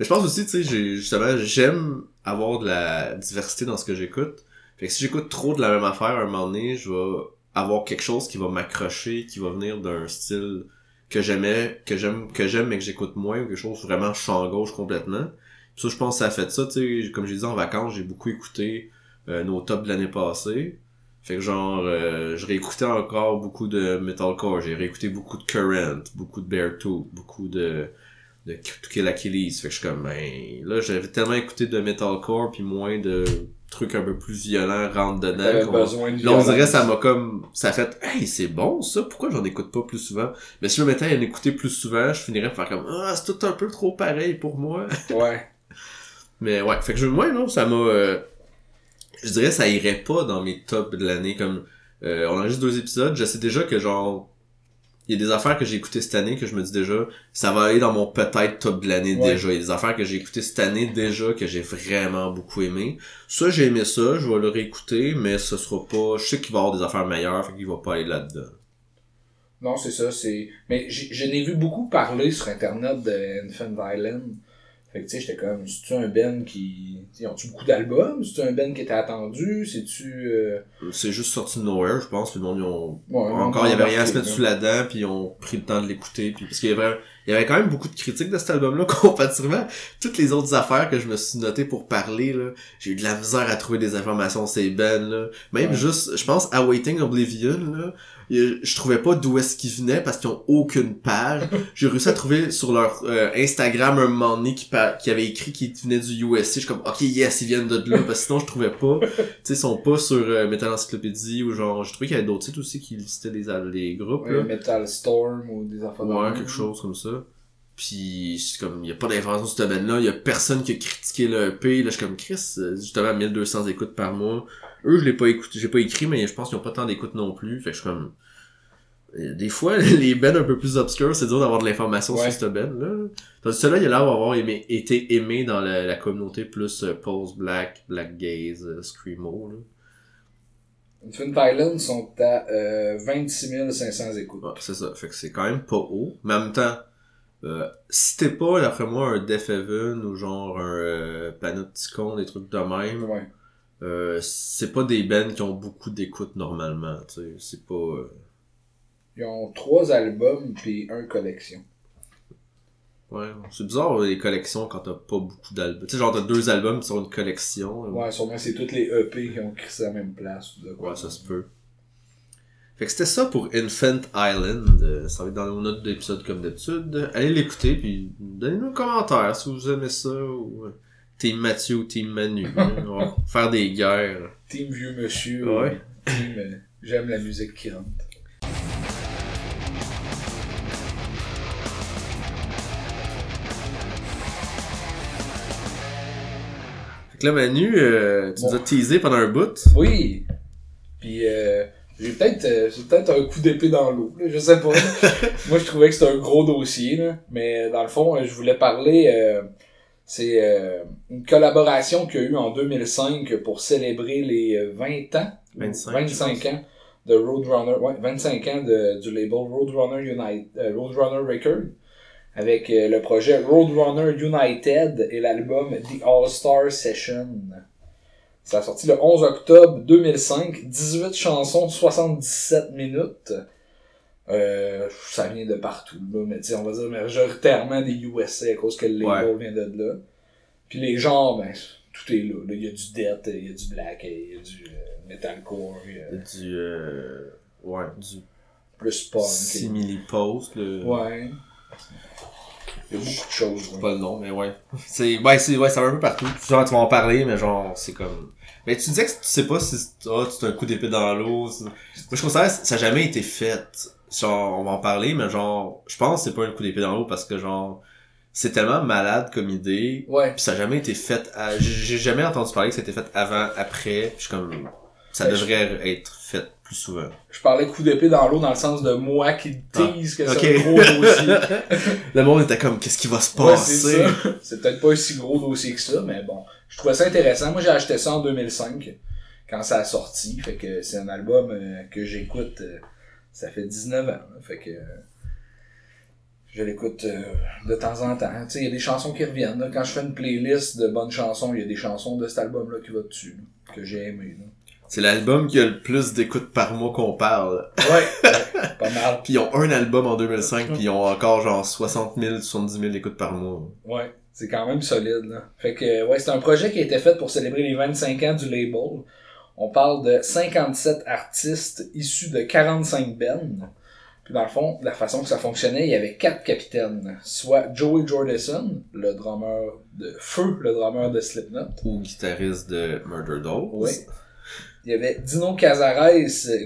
je pense aussi tu sais justement j'aime avoir de la diversité dans ce que j'écoute. Fait que si j'écoute trop de la même affaire à un moment donné, je vais avoir quelque chose qui va m'accrocher, qui va venir d'un style que j'aimais, que j'aime, que j'aime mais que j'écoute moins ou quelque chose vraiment champ gauche complètement. ça, je pense que ça a fait ça, tu sais, comme j'ai dit en vacances, j'ai beaucoup écouté euh, nos tops de l'année passée. Fait que genre, euh, je réécoutais encore beaucoup de metalcore, j'ai réécouté beaucoup de Current, beaucoup de Beartooth, beaucoup de de Kill Achilles. Fait que je suis comme, ben, là, j'avais tellement écouté de metalcore puis moins de trucs un peu plus violents rentre dedans. Besoin de là, on dirait ça m'a comme, ça fait, hey, c'est bon ça, pourquoi j'en écoute pas plus souvent? Mais si je me mettais à en écouter plus souvent, je finirais par faire comme, ah, c'est tout un peu trop pareil pour moi. Ouais. Mais ouais, fait que je, moi, non, ça m'a, euh, je dirais ça irait pas dans mes tops de l'année comme, euh, on a juste deux épisodes, je sais déjà que genre, il y a des affaires que j'ai écoutées cette année que je me dis déjà, ça va aller dans mon peut-être top de l'année déjà. Il y a des affaires que j'ai écoutées cette année déjà que j'ai vraiment beaucoup aimé. Ça, j'ai aimé ça, je vais le réécouter, mais ce sera pas, je sais qu'il va y avoir des affaires meilleures, fait qu'il va pas aller là-dedans. Non, c'est ça, c'est, mais je n'ai vu beaucoup parler sur internet de Infant Island fait que tu sais, j'étais comme, c'est-tu un Ben qui. Ils ont-tu beaucoup d'albums? C'est-tu un Ben qui était attendu? C'est-tu. Euh... C'est juste sorti de nowhere, je pense. Puis le monde, ils ont. Encore, il y avait rien à se mettre sous la dent, puis ils ont pris le temps de l'écouter. Puis parce qu'il y avait, il y avait quand même beaucoup de critiques de cet album-là, comparativement toutes les autres affaires que je me suis noté pour parler, là. J'ai eu de la misère à trouver des informations c'est Ben, là. Même juste, je pense, Awaiting Oblivion, là je trouvais pas d'où est-ce qu'ils venaient parce qu'ils ont aucune page. J'ai réussi à trouver sur leur euh, Instagram un moment donné qui, qui avait écrit qu'ils venaient du USC. Je suis comme, ok, yes, ils viennent de là parce que sinon je trouvais pas. Tu sais, ils sont pas sur euh, Metal Encyclopedia ou genre, j'ai trouvé qu'il y avait d'autres sites aussi qui listaient des, les groupes. Ouais, Metal Storm ou des affaires Ouais, quelque chose comme ça. Puis c'est comme il y a pas d'information sur ce domaine-là, il y a personne qui a critiqué le EP, là je suis comme Chris, euh, justement 1200 écoutes par mois. Eux, je l'ai pas écouté, j'ai pas écrit, mais je pense qu'ils ont pas tant d'écoutes non plus. Fait que je suis comme. Euh, des fois, les bands un peu plus obscurs, c'est dur d'avoir de l'information sur ce band là. Tandis celui-là, il a l'air d'avoir aimé, été aimé dans la, communauté plus euh, post-black, black gaze, euh, screamo. Là. Infant Island sont à euh, 26 500 écoutes. c'est ça. Fait que c'est quand même pas haut. Mais en même temps, euh, si t'es pas, d'après moi, un Def Heaven ou genre un euh, Panopticon, des trucs de même, ouais. Euh, c'est pas des bands qui ont beaucoup d'écoute normalement, tu sais, c'est pas... Euh, Ils ont trois albums puis un collection. Ouais, c'est bizarre les collections quand t'as pas beaucoup d'albums. Tu sais, genre t'as deux albums sur une collection. Ouais, sûrement c'est toutes les EP qui ont créé à la même place. Ou de quoi, ouais, ça se peut. Fait que c'était ça pour Infant Island. Euh, ça va être dans nos notes d'épisode comme d'habitude. Allez l'écouter puis donnez-nous un commentaire si vous aimez ça ou... Team Mathieu ou Team Manu. On va faire des guerres. Team Vieux Monsieur. Ouais. Team euh, J'aime la musique qui rentre. Fait que là, Manu, euh, tu nous as teasé pendant un bout. Oui. Puis, euh, j'ai peut-être euh, peut-être un coup d'épée dans l'eau, je sais pas. Moi, je trouvais que c'était un gros dossier, là. mais dans le fond, je voulais parler euh, c'est euh, une collaboration qu'il y a eu en 2005 pour célébrer les 20 ans, 25, 25 ans de Roadrunner, ouais, 25 ans de, du label Roadrunner United, euh, Roadrunner Record, avec euh, le projet Roadrunner United et l'album The All Star Session. Ça a sorti le 11 octobre 2005, 18 chansons, 77 minutes. Euh, ça vient de partout, là, mais on va dire majoritairement des USA à cause que le label vient de là. Puis les genres, ben, tout est là. Il y a du death, il y a du black, il y a du euh, metalcore. Il y a du. Euh, ouais, du. Plus punk. Simili-post. Le... Ouais. Il y a beaucoup de choses. Pas le nom, mais ouais. C'est, ouais, c'est, ouais, ça va un peu partout. Tu vas en parler, mais genre, c'est comme... Mais tu disais que tu sais pas si, ah, c'est un coup d'épée dans l'eau. Moi, je considère que ça a jamais été fait. Genre, on va en parler, mais genre, je pense que c'est pas un coup d'épée dans l'eau parce que genre, c'est tellement malade comme idée. Ouais. Puis ça a jamais été fait à... J'ai jamais entendu parler que c'était fait avant, après. Je suis comme... Ça Ouais, devrait être fait plus souvent. Je parlais coup d'épée dans l'eau dans le sens de moi qui tease que Ah, c'est un gros dossier. Le monde était comme, qu'est-ce qui va se passer? c'est peut-être pas un si gros dossier que ça, mais bon. Je trouvais ça intéressant. Moi, j'ai acheté ça en 2005, quand ça a sorti. Fait que c'est un album euh, que j'écoute, euh, ça fait 19 ans. Fait que euh, je l'écoute de temps en temps. Tu sais, il y a des chansons qui reviennent. là. Quand je fais une playlist de bonnes chansons, il y a des chansons de cet album-là qui va dessus, là, que j'ai aimé. là. C'est l'album qui a le plus d'écoutes par mois qu'on parle. Ouais, pas mal. Puis ils ont un album en 2005, puis ils ont encore genre 60 000, 70 000 écoutes par mois. Ouais, c'est quand même solide, là. Fait que, ouais, c'est un projet qui a été fait pour célébrer les 25 ans du label. On parle de 57 artistes issus de 45 bands. Puis dans le fond, la façon que ça fonctionnait, il y avait quatre capitaines. Soit Joey Jordison, le drummer de Feu, le drummer de Slipknot. Ou guitariste de Murder Dolls. Oui. Il y avait Dino Cazares,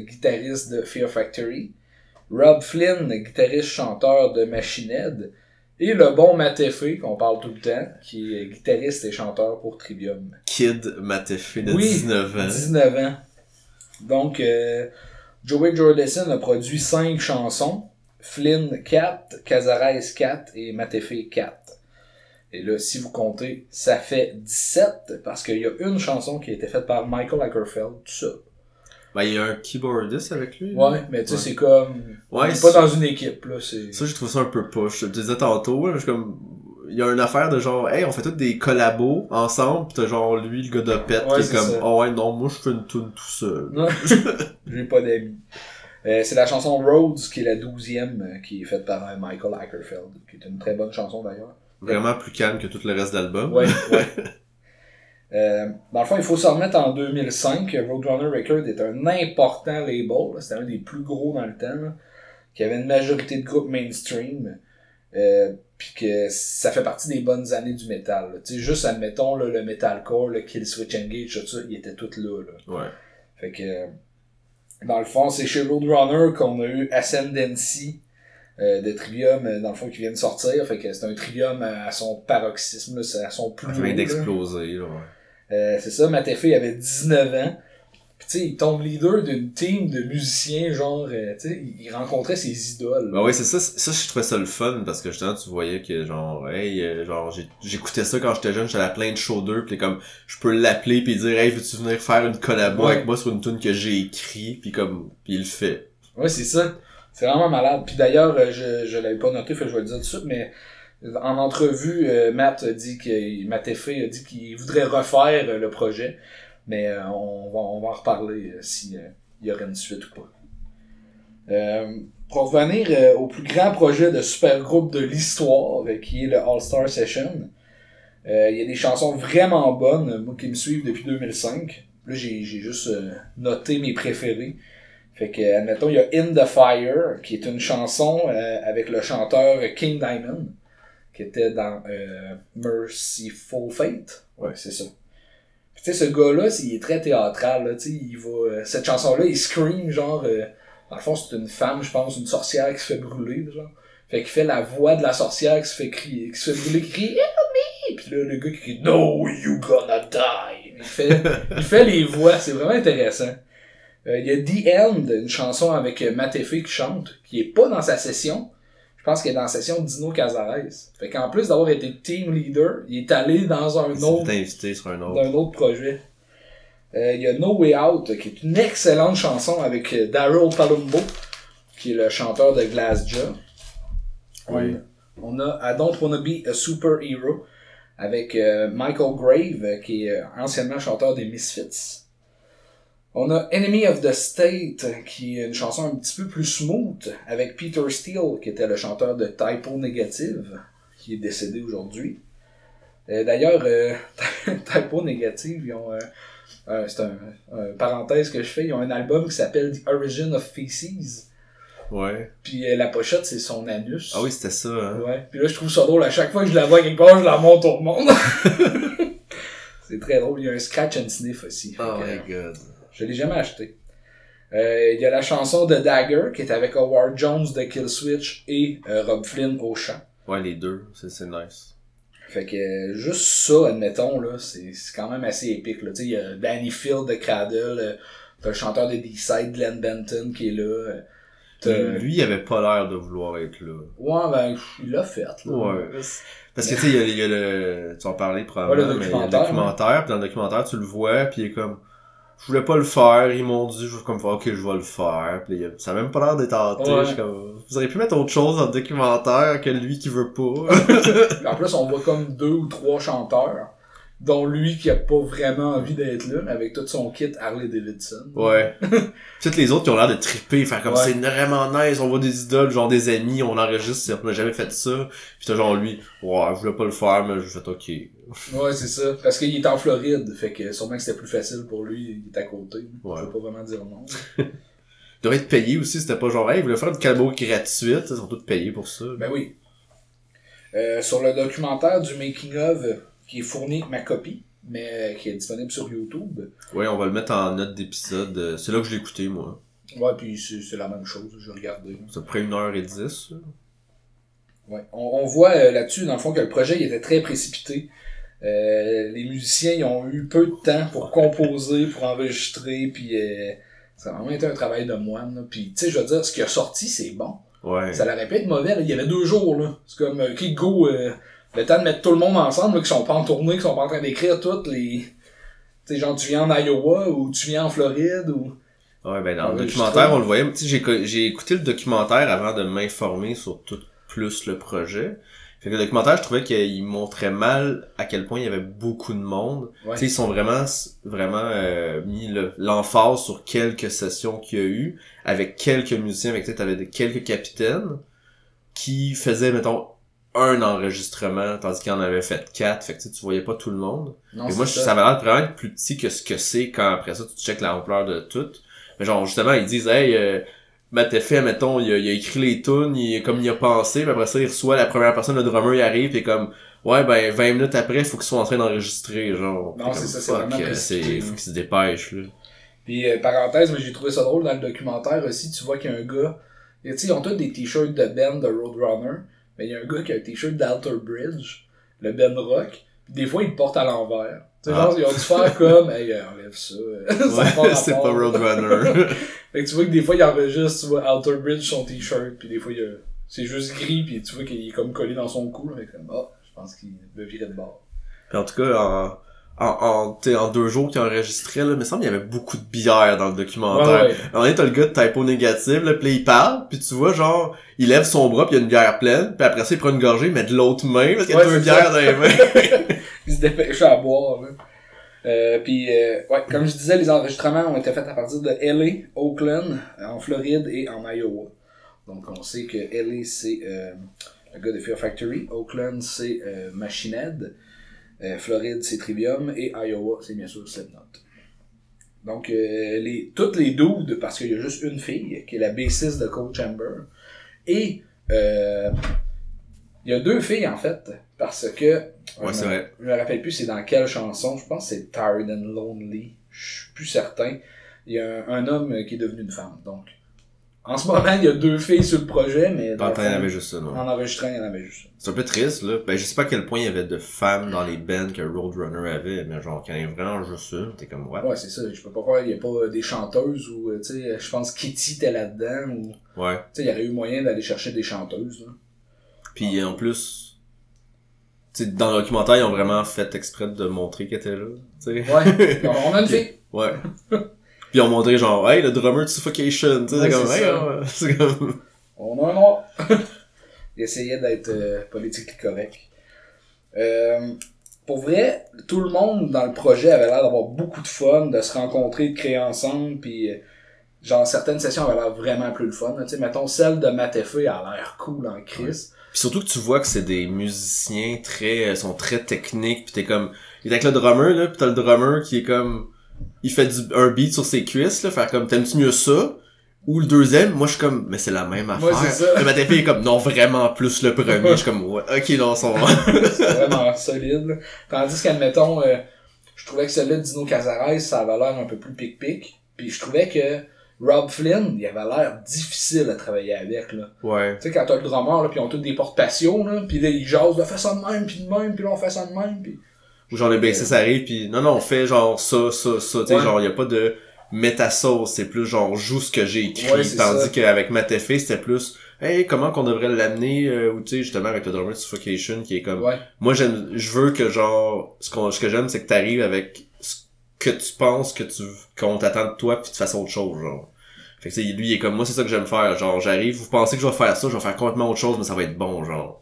guitariste de Fear Factory. Rob Flynn, guitariste-chanteur de Machine Head. Et le bon Matefé, qu'on parle tout le temps, qui est guitariste et chanteur pour Trivium. Kid Matefé de Oui, 19 ans. 19 ans. Donc, euh, Joey Jordison a produit 5 chansons. Flynn 4, Cazares 4 et Matefé 4. Et là, si vous comptez, ça fait 17 parce qu'il y a une chanson qui a été faite par Michael Ackerfeld, tout ça. Ben, il y a un keyboardiste avec lui. Ouais, mais tu sais, Ouais. c'est comme. Ouais, on est c'est- pas dans une équipe, là. Ça, j'ai trouvé ça un peu push. Je te disais tantôt, là, je suis comme... Il y a une affaire de genre, hey, on fait tous des collabos ensemble, pis t'as genre lui, le gars d'Opet, Ouais, qui est comme, ça. oh ouais, non, moi je fais une tune tout seul. Non, j'ai pas d'amis. Euh, c'est la chanson Rhodes, qui est la douzième, euh, qui est faite par euh, Michael Ackerfeld, qui est une très bonne chanson d'ailleurs. Vraiment plus calme que tout le reste de l'album. Ouais, ouais. Euh, dans le fond, il faut se remettre en 2005. Roadrunner Records est un important label. C'était un des plus gros dans le temps. là, qui avait une majorité de groupes mainstream. Euh, puis que ça fait partie des bonnes années du métal. sais, juste admettons là, le metalcore, le Kill Switch Engage, tout ça, ils étaient tous là. là. Ouais. Fait que, dans le fond, c'est chez Roadrunner qu'on a eu Ascendancy de Trivium, euh, dans le fond, qui vient de sortir. Fait que c'est un Trivium à, son paroxysme, là, à son plus haut, vient d'exploser, là, ouais. Euh, c'est ça, Matefé il avait 19 ans. Puis tu sais, il tombe leader d'une team de musiciens, genre, euh, tu sais, il il rencontrait ses idoles. Bah ouais, c'est ça, ça, je trouvais ça le fun, parce que justement, tu voyais que, genre, hey, euh, genre, j'écoutais ça quand j'étais jeune, j'allais à plein de shows d'eux, pis comme, je peux l'appeler pis dire, hey, veux-tu venir faire une collabo Ouais. avec moi sur une tune que j'ai écrit, pis comme, pis il le fait. Ouais, c'est ça. C'est vraiment malade. Puis d'ailleurs, euh, je, je l'avais pas noté, fait je vais le dire tout de suite, mais en entrevue, euh, Matt a dit que Matt Effet dit qu'il voudrait refaire euh, le projet, mais on, va, on va en reparler euh, si euh, il y aurait une suite ou pas. Pour revenir au plus grand projet de super groupe de l'histoire, qui est le All-Star Session, euh, il y a des chansons vraiment bonnes, moi qui me suivent depuis 2005. Là, j'ai juste noté mes préférés. Fait que, admettons, il y a In the Fire, qui est une chanson euh, avec le chanteur King Diamond, qui était dans euh, Merciful Fate. Ouais, c'est ça. Tu sais, ce gars-là, il est très théâtral, là, tu sais, il va... euh, cette chanson-là, il scream, genre... euh, dans le fond, c'est une femme, je pense, une sorcière qui se fait brûler, genre. Fait qu'il fait la voix de la sorcière qui se fait crier, qui se fait brûler, qui crie « Help me! » Puis là, le gars qui crie « No, you gonna die! » Il fait, il fait les voix, c'est vraiment intéressant. Euh, Il y a The End, une chanson avec euh, Matt Effey qui chante, qui est pas dans sa session. Je pense qu'elle est dans la session Dino Cazares. Fait qu'en plus d'avoir été team leader, il est allé dans un Il autre, s'est invité sur un autre. d'un autre projet. Euh, Il y a No Way Out, qui est une excellente chanson avec euh, Daryl Palumbo, qui est le chanteur de Glassjaw. Oui. On a I Don't Wanna Be a Superhero avec euh, Michael Grave, qui est euh, anciennement chanteur des Misfits. On a Enemy of the State, qui est une chanson un petit peu plus smooth, avec Peter Steele, qui était le chanteur de Typo Negative, qui est décédé aujourd'hui. Euh, D'ailleurs, euh, Typo Negative, ils ont, euh, c'est un, un parenthèse que je fais, ils ont un album qui s'appelle The Origin of Feces, Ouais. Puis euh, la pochette, c'est son anus. Ah oui, c'était ça, hein. Ouais. Puis là, je trouve ça drôle. À chaque fois que je la vois quelque part, je la montre au monde. c'est très drôle. Il y a un scratch and sniff aussi. Oh my god. Je l'ai jamais acheté. Euh, Il y a la chanson de Dagger qui est avec Howard Jones de Killswitch et euh, Rob Flynn au chant. Ouais, les deux, c'est nice. Fait que euh, juste ça, admettons, là, c'est c'est quand même assez épique. Il y a Danny Field de Cradle, euh, t'as le chanteur de D-Side, Glenn Benton, qui est là. Lui, il avait pas l'air de vouloir être là. Ouais, ben, il l'a fait. Là. Ouais. Parce que tu sais, il y a- il y, a le. Tu en parlais probablement, Ouais, le mais il y a le documentaire, documentaire, puis dans le documentaire, tu le vois, puis il est comme. Je voulais pas le faire, ils m'ont dit, je vais comme faire, ok, je vais le faire. Puis ça a même pas l'air d'être tenté. Ouais. Je comme, vous auriez pu mettre autre chose dans le documentaire que lui qui veut pas. En plus, on voit comme deux ou trois chanteurs, dont lui qui a pas vraiment envie d'être là, mais avec tout son kit Harley Davidson. ouais. Toutes les autres qui ont l'air de triper, faire comme Ouais. c'est vraiment nice, on voit des idoles, genre des amis, on enregistre, on n'a jamais fait ça. Puis t'as genre lui, ouais, je voulais pas le faire, mais je fais ok. Ouais, c'est ça. Parce qu'il est en Floride, fait que sûrement que c'était plus facile pour lui, il est à côté. Ouais. Je veux pas vraiment dire non. Il devrait être payé aussi, c'était pas genre, hey, il voulait faire une calabo gratuite, ils sont tous payés pour ça. Ben oui. Euh, sur le documentaire du making of qui est fourni avec ma copie, mais euh, qui est disponible sur YouTube. Ouais, on va le mettre en note d'épisode. euh, C'est là que je l'ai écouté, moi. Ouais, puis c'est la même chose, j'ai regardé. C'est à peu près une heure et dix. ça. Ouais. On, on voit euh, là-dessus, dans le fond, que le projet il était très précipité. Euh, les musiciens ils ont eu peu de temps pour composer, pour enregistrer, puis euh, ça a vraiment été un travail de moine. là. Puis tu sais, je veux dire, ce qui a sorti, c'est bon. Ouais. Ça l'aurait pu être mauvais, là. il y avait deux jours, là. C'est comme, qui go, le temps de mettre tout le monde ensemble, là, qui sont pas en tournée, qui sont pas en train d'écrire toutes les... Tu sais, genre, tu viens en Iowa, ou tu viens en Floride, ou... Ouais, ben dans le Enregistré. documentaire, on le voyait. Tu sais, j'ai co- j'ai écouté le documentaire avant de m'informer sur tout plus le projet. Fait que le documentaire, je trouvais qu'il montrait mal à quel point il y avait beaucoup de monde. Ouais. Tu sais, ils sont vraiment vraiment euh, mis le- l'emphase sur quelques sessions qu'il y a eu, avec quelques musiciens, avec tu sais, t'avais des- quelques capitaines qui faisaient, mettons, un enregistrement, tandis qu'il en avait fait quatre. Fait que tu voyais pas tout le monde. Non, Et moi, je- ça avait l'air vraiment être plus petit que ce que c'est quand après ça, tu checkes l'ampleur de tout. Mais genre, justement, ils disent, hey, euh, Matt Effet, mettons, il a, il a écrit les tunes, il, comme il a pensé, puis après ça, il reçoit la première personne, le drummer, il arrive, pis comme, ouais, ben, 20 minutes après, il faut qu'ils soient en train d'enregistrer, genre. Non, Puis c'est ça, c'est vraiment c'est, faut qu'ils se dépêchent, là. Puis, euh, parenthèse, mais j'ai trouvé ça drôle dans le documentaire aussi, tu vois qu'il y a un gars... Tu sais, ils ont tous des t-shirts de Ben de Roadrunner, mais il y a un gars qui a un t-shirt d'Alter Bridge, le Ben Rock, puis des fois, il le porte à l'envers. Tu sais, Ah. genre, ils ont dû faire comme, hey, enlève ça. Pas Ouais, c'est pas. Roadrunner. Fait que tu vois que des fois, il enregistre, tu vois, Alter Bridge son t-shirt, puis des fois, il a- c'est juste gris, puis tu vois qu'il est comme collé dans son cou, là, fait comme, ah, je pense qu'il veut virer de bord. Puis en tout cas, en, en, en, en deux jours qu'il enregistrait, là, il me semble qu'il y avait beaucoup de bière dans le documentaire. Ouais, ouais. En t'as le gars de typo négatif, là, pis là, il parle, puis tu vois, genre, il lève son bras, puis il y a une bière pleine, puis après ça, il prend une gorgée, met de l'autre main, parce qu'il y a Ouais, deux bières dans les mains. il se dépêchait à boire, là. Euh, puis, euh, ouais, comme je disais, les enregistrements ont été faits à partir de LA, Oakland, en Floride et en Iowa. Donc, on sait que LA, c'est euh, le gars de Fear Factory. Oakland, c'est euh, Machine Head. Euh, Floride, c'est Trivium. Et Iowa, c'est bien sûr Slipknot. Donc, euh, les, toutes les dudes, parce qu'il y a juste une fille, qui est la bassiste de Cold Chamber. Et, euh, il y a deux filles, en fait, parce que... Ouais, c'est vrai. Je me rappelle plus c'est dans quelle chanson. Je pense que c'est Tired and Lonely. Je suis plus certain. Il y a un, un homme qui est devenu une femme. Donc, en ce moment, il y a deux filles sur le projet, mais dans le temps, il y en avait juste ça, non. en enregistrant, il y en avait juste ça. C'est un peu triste, là. Ben, je sais pas à quel point il y avait de femmes dans les bands que Roadrunner avait, mais genre, qu'il y en avait vraiment juste une, t'es comme, ouais. Ouais, c'est ça. Je peux pas croire qu'il n'y a pas des chanteuses ou, euh, tu sais, je pense Kitty était là-dedans ou, tu Ouais. sais, il y aurait eu moyen d'aller chercher des chanteuses, là. Puis en plus, tu sais, dans le documentaire, ils ont vraiment fait exprès de montrer qu'elle était là, tu sais. Ouais. On on a une fille. Ouais. Puis ils ont montré genre, hey, le drummer de Suffocation, tu sais, Ouais, c'est comme, hey, c'est comme... On a un noir. Il essayait d'être euh, politiquement correct. Euh, pour vrai, tout le monde dans le projet avait l'air d'avoir beaucoup de fun, de se rencontrer, de créer ensemble, puis euh, genre certaines sessions avaient l'air vraiment plus le fun. Tu sais, mettons celle de Matt Effet a l'air cool en Chris. Puis surtout que tu vois que c'est des musiciens très, euh, sont très techniques, pis t'es comme, il est avec le drummer, là, pis t'as le drummer qui est comme, il fait du, un beat sur ses cuisses, là, faire comme, t'aimes-tu mieux ça? Ou le deuxième, moi je suis comme, mais c'est la même affaire. Ouais, c'est ça. Mais ma est comme, non, vraiment plus le premier. je suis comme, ouais, ok, non, son c'est vraiment solide. là. Tandis qu'admettons, euh, je trouvais que celui de Dino Cazares, ça avait l'air un peu plus pic-pic. Puis je trouvais que Rob Flynn, il avait l'air difficile à travailler avec, là. Ouais. Tu sais, quand t'as le drummer, là, pis ils ont tous des portes-passion, là, pis là, ils jasent, là, fais ça de même, pis de même, pis là, on fait ça de même, pis... Ou genre le bassiste arrive pis non, non, on fait genre ça, ça, ça. Tu sais, Ouais. genre, y a pas de méta-sauce. C'est plus genre, joue ce que j'ai écrit. Ouais, tandis qu'avec Matefé, c'était plus, hey, comment qu'on devrait l'amener, euh, ou tu sais, justement, avec le drummer de Suffocation, qui est comme, Ouais. moi j'aime je veux que genre ce qu'on ce que j'aime c'est que t'arrives avec ce que tu penses que tu qu'on t'attend de toi puis tu fasses autre chose genre fait que lui il est comme moi c'est ça que j'aime faire genre j'arrive vous pensez que je vais faire ça je vais faire complètement autre chose mais ça va être bon genre Puis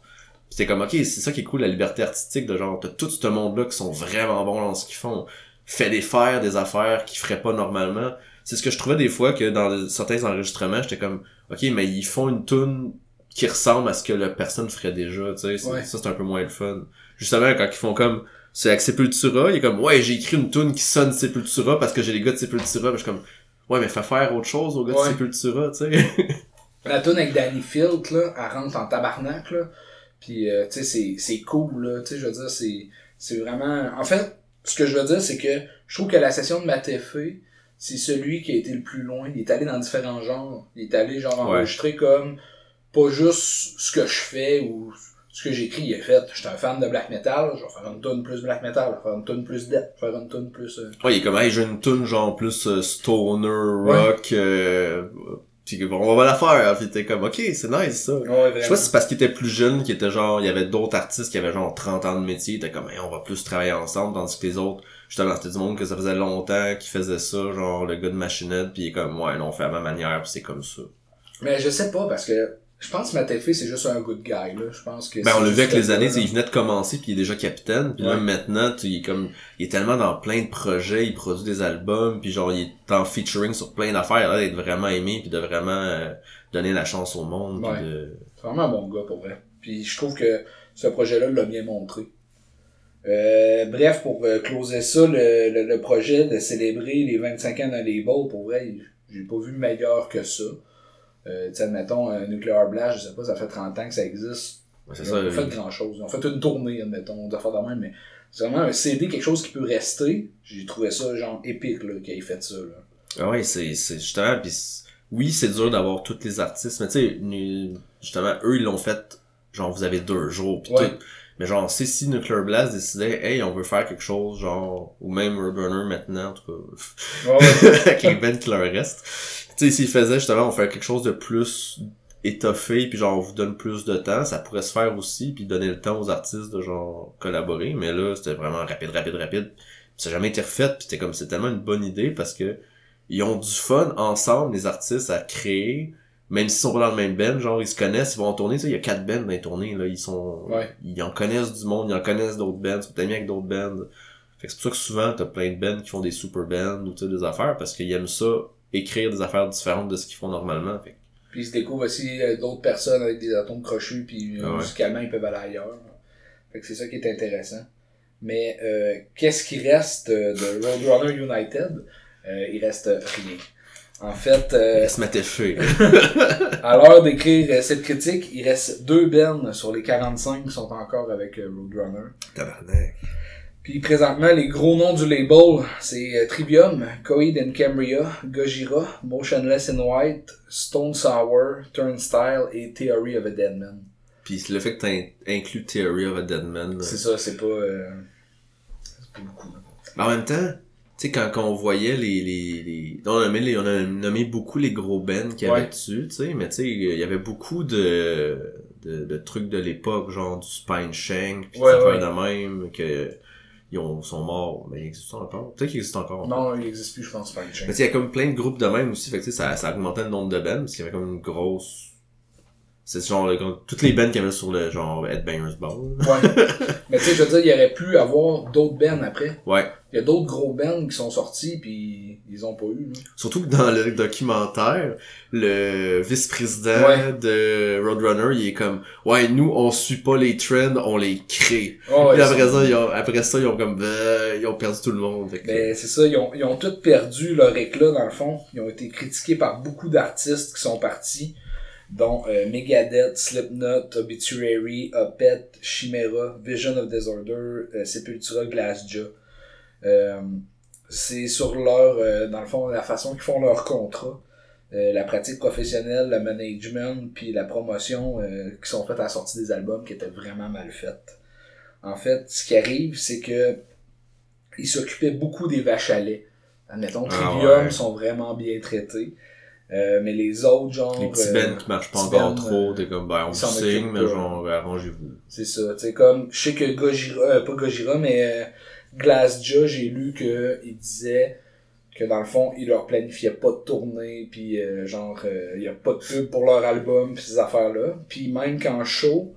c'est comme ok c'est ça qui est cool la liberté artistique de genre t'as tout ce monde là qui sont vraiment bons dans ce qu'ils font fais-les faire des affaires qu'ils feraient pas normalement c'est ce que je trouvais des fois que dans certains enregistrements j'étais comme ok mais ils font une tune qui ressemble à ce que la personne ferait déjà tu sais Ouais. ça c'est un peu moins le fun justement quand ils font comme c'est avec Sepultura il est comme ouais j'ai écrit une tune qui sonne Sepultura parce que j'ai les gars de Sepultura mais je suis comme ouais mais fais faire autre chose aux gars Ouais. de Sepultura tu sais La tune avec Danny Field, là, elle rentre en tabarnak, là. Puis, euh, tu sais, c'est, c'est cool, là. Tu sais, je veux dire, c'est, c'est vraiment... En fait, ce que je veux dire, c'est que je trouve que la session de Matefé, c'est celui qui a été le plus loin. Il est allé dans différents genres. Il est allé, genre, Ouais. enregistrer comme pas juste ce que je fais ou ce que j'écris, il est fait. J'étais un fan de black metal, je vais faire une tune plus black metal, je vais faire une tune plus death, je vais faire une tune plus... euh, ouais il est comme hey j'ai une tune genre plus euh, stoner rock euh, puis que, bon, on va la faire puis t'es comme ok c'est nice ça. Ouais, je sais pas si c'est parce qu'il était plus jeune, qu'il était genre, il y avait d'autres artistes qui avaient genre 30 ans de métier, t'es comme, Hey, on va plus travailler ensemble, tandis que les autres, justement, c'était du monde que ça faisait longtemps qui faisait ça, genre le gars de machinette, puis il est comme, ouais, non, on fait à ma manière, puis c'est comme ça. Mais je sais pas, parce que je pense que Matefé, c'est juste un good guy, là. Je pense que Ben, on l'a vu avec les années, là. il venait de commencer, puis il est déjà capitaine, puis Ouais. même maintenant, tu, il est comme, il est tellement dans plein de projets, il produit des albums, puis genre, il est en featuring sur plein d'affaires, là, d'être vraiment aimé, puis de vraiment euh, donner la chance au monde, Ouais. de... C'est vraiment un bon gars, pour vrai. Puis je trouve que ce projet-là l'a bien montré. Euh, bref, pour euh, closer ça, le, le, le projet de célébrer les 25 ans d'un label, pour vrai, j'ai pas vu meilleur que ça. Euh, tu admettons, un Nuclear Blast, je sais pas, ça fait 30 ans que ça existe. Ouais, c'est Ils ça, ont pas fait grand chose. Ont fait une tournée, admettons, de faire de même, mais c'est vraiment un CD, quelque chose qui peut rester. J'ai trouvé ça, genre, épique, là, qu'il ait fait ça, là. Ah ouais, c'est c'est justement puis c'est- oui, c'est dur d'avoir tous les artistes, mais tu sais justement eux ils l'ont fait genre vous avez deux jours Ouais. tout. Mais genre c'est si Nuclear Blast décidait hey, on veut faire quelque chose genre ou même Urburner maintenant en tout cas Ouais, ouais. avec les bands qui leur restent. Tu sais s'ils faisaient justement on fait quelque chose de plus étoffé puis genre on vous donne plus de temps, ça pourrait se faire aussi puis donner le temps aux artistes de genre collaborer, mais là c'était vraiment rapide rapide rapide. Puis ça n'a jamais été refait puis c'était comme c'est tellement une bonne idée parce que ils ont du fun ensemble, les artistes, à créer, même s'ils sont pas dans le même band, genre ils se connaissent, ils vont en tourner, tu sais, il y a quatre bands dans les tournées, là, ils sont, Ouais. ils en connaissent du monde, ils en connaissent d'autres bands, ils sont amis avec d'autres bands. Fait que c'est pour ça que souvent, t'as plein de bands qui font des super bands ou tu sais, des affaires, parce qu'ils aiment ça, écrire des affaires différentes de ce qu'ils font normalement. Fait Puis ils se découvrent aussi euh, d'autres personnes avec des atomes crochus, puis euh, Ah ouais. musicalement, ils peuvent aller ailleurs. Fait que c'est ça qui est intéressant. Mais euh, qu'est-ce qui reste euh, de Roadrunner United? Euh, il reste rien. En fait, euh, Laisse mater fait. à l'heure d'écrire cette critique, il reste deux bennes sur les 45 qui sont encore avec Roadrunner. Tabarnak. Puis présentement, les gros noms du label, c'est euh, Trivium, Coed and Cambria, Gojira, Motionless in White, Stone Sour, Turnstile et Theory of a Dead Man. Puis le fait que t'as inclus Theory of a Dead Man, là. C'est ça, c'est pas... Euh... C'est pas beaucoup. Mais en même temps, tu sais, quand, quand on voyait les, les, les... On, a nommé, les- on a nommé beaucoup les gros bands qu'il y avait Ouais. dessus, tu sais, mais tu sais, il y avait beaucoup de, de, de trucs de l'époque, genre du Spine Shank, pis Ouais, ouais. de même, que ils ont, sont morts, mais ils existent encore. Peut-être qu'ils existent encore. Non, il existe plus, je pense, pas Mais chaîne. tu sais, il y a comme plein de groupes de même aussi, fait que ça, ça augmentait le nombre de bands, parce qu'il y avait comme une grosse C'est genre, toutes les bands qu'il y avait sur le genre Headbangers Ball. Ouais. Mais tu sais, je veux dire, il y aurait pu avoir d'autres bands après. Ouais. Il y a d'autres gros bands qui sont sortis puis ils ont pas eu. Là. Surtout que dans le documentaire, le vice-président Ouais. de Roadrunner, il est comme, ouais, nous, on suit pas les trends, on les crée. Oh, Puis après ça, ils ont, après ça, ils ont comme, euh, ils ont perdu tout le monde. Ben, c'est ça, ils ont, ils ont tous perdu leur éclat dans le fond. Ils ont été critiqués par beaucoup d'artistes qui sont partis, dont euh, Megadeth, Slipknot, Obituary, Opeth, Chimera, Vision of Disorder, euh, Sepultura, Glassjaw. Euh, c'est sur leur, euh, dans le fond, la façon qu'ils font leur contrat, euh, la pratique professionnelle, le management, puis la promotion euh, qui sont faites à la sortie des albums qui étaient vraiment mal faites. En fait, ce qui arrive, c'est que ils s'occupaient beaucoup des vaches à lait. Admettons, Ah Trivium ouais. sont vraiment bien traités. Euh, mais les autres, genre... les petits euh, bands qui marchent pas petits encore trop, euh, t'es comme, ben, on signe, mais genre, arrangez-vous. C'est ça, tu sais, comme, je sais que Gojira, euh, pas Gojira, mais Glassjaw, j'ai lu que il disait que dans le fond, ils leur planifiaient pas de tournée, puis euh, genre, euh, il y a pas de pub pour leur album, puis ces affaires-là. Puis même qu'en show,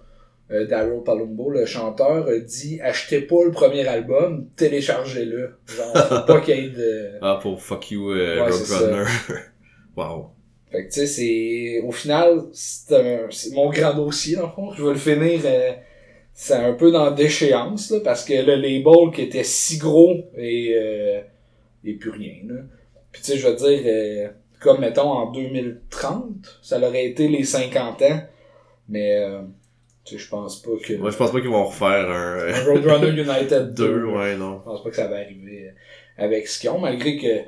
euh, Daryl Palumbo, le chanteur, a dit « Achetez pas le premier album, téléchargez-le. » Genre, faut pas qu'il y ait de... Ah, pour fuck you, Ouais, Roadrunner. wow. Fait que tu sais, c'est. Au final, c'est un... c'est mon grand dossier, dans le fond. Je vais le finir. C'est un peu dans déchéance, là, parce que le label qui était si gros et, euh, et plus rien. Là. Puis tu sais, je veux dire, euh, comme mettons en 2030, ça aurait été les 50 ans. Mais euh, tu sais, je pense pas que. Moi, je pense pas qu'ils vont refaire un, un Roadrunner United 2. deux, ouais, non. Je pense pas que ça va arriver euh, avec ce qu'ils ont, malgré que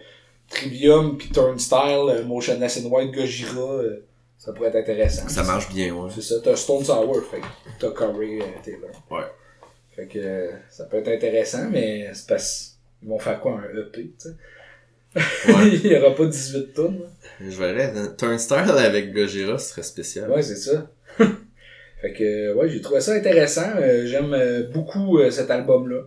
Trivium puis Turnstile, euh, Motion Acid White, Gojira, ça pourrait être intéressant. Ça marche bien, ouais. C'est ça, t'as Stone Sour, fait que t'as Corey euh, Taylor. Ouais. Fait que euh, ça peut être intéressant, mais c'est parce qu'ils vont faire quoi, un EP, tu sais? Ouais. Il y aura pas 18 tonnes. Je verrais, Turnstile avec Gojira, ce serait spécial. Ouais, c'est ça. fait que, ouais, j'ai trouvé ça intéressant. Euh, J'aime beaucoup cet album-là.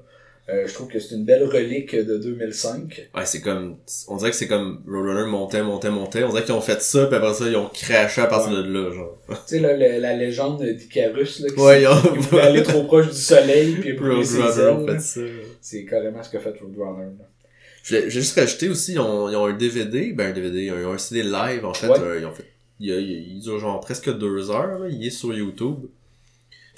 Euh, je trouve que c'est une belle relique de 2005. Ouais, c'est comme, on dirait que c'est comme Roadrunner montait, montait, montait. On dirait qu'ils ont fait ça, puis après ça, ils ont craché à partir de là, genre. Tu sais, là, le- la légende d'Icarus, là, qui, Ouais, ils voulait aller trop proche du soleil, puis Roadrunner fait ça. C'est carrément ce qu'a fait Roadrunner. là. J'ai juste rajouté aussi, ils ont, ils ont un DVD, ben un DVD, ils ont un CD live, en fait, Ouais. euh, ils ont fait, il, il, il dure genre presque deux heures, là, il est sur YouTube.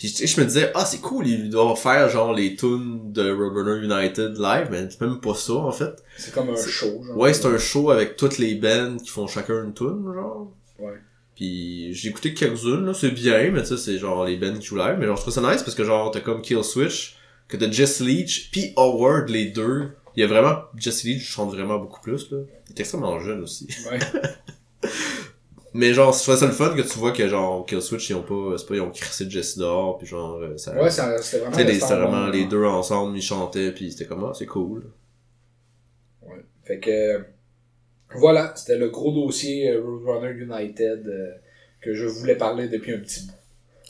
Puis tu sais, je me disais, ah c'est cool, ils doivent faire genre les tunes de Roadrunner United live, mais c'est même pas ça, en fait. C'est comme un show, genre. Ouais, c'est un show avec toutes les bands qui font chacun une tune, genre. Ouais. Puis j'ai écouté quelques-unes, là, c'est bien, mais tu sais, c'est genre les bands qui jouent live. Mais genre, je trouve ça nice parce que genre, t'as comme Kill Switch, que t'as Jess Leach, puis Howard, les deux. Il y a vraiment, Jesse Leach chante vraiment beaucoup plus, là. Il est extrêmement jeune aussi. Ouais. Mais genre, je trouvais ça le fun que tu vois que genre, Kill Switch, ils ont pas, c'est pas, ils ont crissé Jesse dehors, puis genre, euh, ça... Ouais, c'était vraiment. Les- vraiment les deux ensemble, ils chantaient, puis c'était comme, ah, c'est cool. Ouais. Fait que. Voilà, c'était le gros dossier euh, Roadrunner United euh, que je voulais parler depuis un petit bout.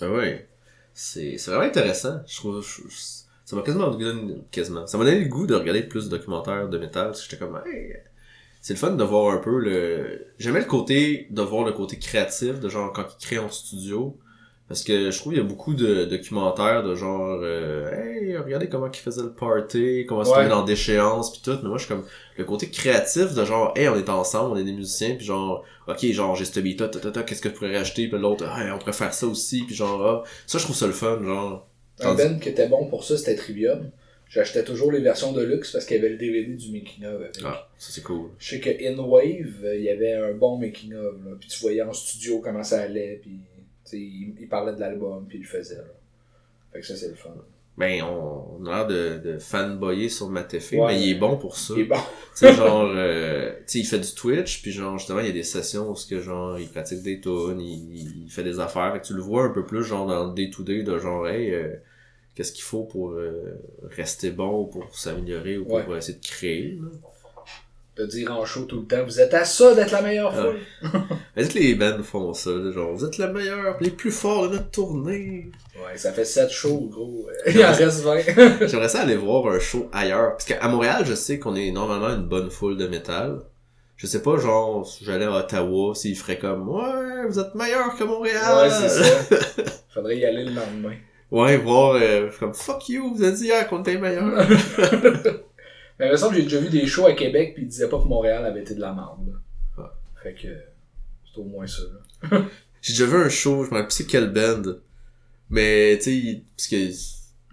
Ah ouais. C'est, c'est vraiment intéressant. Je trouve, je- ça m'a quasiment donné, quasiment. Ça m'a donné le goût de regarder plus de documentaires de métal, parce que j'étais comme, hey, c'est le fun de voir un peu le, j'aimais le côté, de voir le côté créatif, de genre, quand ils créent en studio. Parce que je trouve qu'il y a beaucoup de documentaires de genre, euh, hey, regardez comment ils faisaient le party, comment Ouais. c'était dans déchéance pis tout. Mais moi, je suis comme, le côté créatif de genre, hey, on est ensemble, on est des musiciens, puis genre, ok, genre, j'ai ce beat là, ta, ta, ta, qu'est-ce que tu pourrais rajouter, puis l'autre, hey, on pourrait faire ça aussi, puis genre, ah, ça, je trouve ça le fun, genre. Un band qui était bon pour ça, c'était Trivium. J'achetais toujours les versions de luxe parce qu'il y avait le DVD du making of avec. Ah, ça c'est cool. Je sais que In Wave, euh, il y avait un bon making of, là. Puis tu voyais en studio comment ça allait, puis tu sais, il, il parlait de l'album, puis il le faisait, là. Fait que ça, c'est le fun. Ben, on, on a l'air de, de fanboyer sur Matefé, Ouais. mais il est bon pour ça. Il est bon. Tu sais, genre, euh, tu sais, il fait du Twitch, puis genre, justement, il y a des sessions où ce que, genre, il pratique des tunes, il, il fait des affaires, fait que tu le vois un peu plus, genre, dans le day-to-day, de genre, hey, euh, qu'est-ce qu'il faut pour euh, rester bon, ou pour s'améliorer, ou pour Ouais. essayer de créer, là? De dire en show tout le temps, vous êtes à ça d'être la meilleure Ah. foule. Mais que les bands font ça, genre, vous êtes le meilleur, les plus forts de notre tournée. Ouais, ça fait 7 shows, gros. Il en reste 20. J'aimerais ça aller voir un show ailleurs. Parce qu'à Montréal, je sais qu'on est normalement une bonne foule de métal. je sais pas, genre, si j'allais à Ottawa, s'il ferait comme, ouais, vous êtes meilleur que Montréal. Ouais, c'est ça. Faudrait y aller le lendemain. Ouais, voir, euh, comme, fuck you, vous avez dit hier qu'on était meilleur. Mais il me semble que j'ai déjà vu des shows à Québec pis ils disaient pas que Montréal avait été de la merde, là. Ah. Fait que, c'est au moins ça, là. J'ai déjà vu un show, je me rappelle plus c'est quelle band. Mais, tu sais, parce que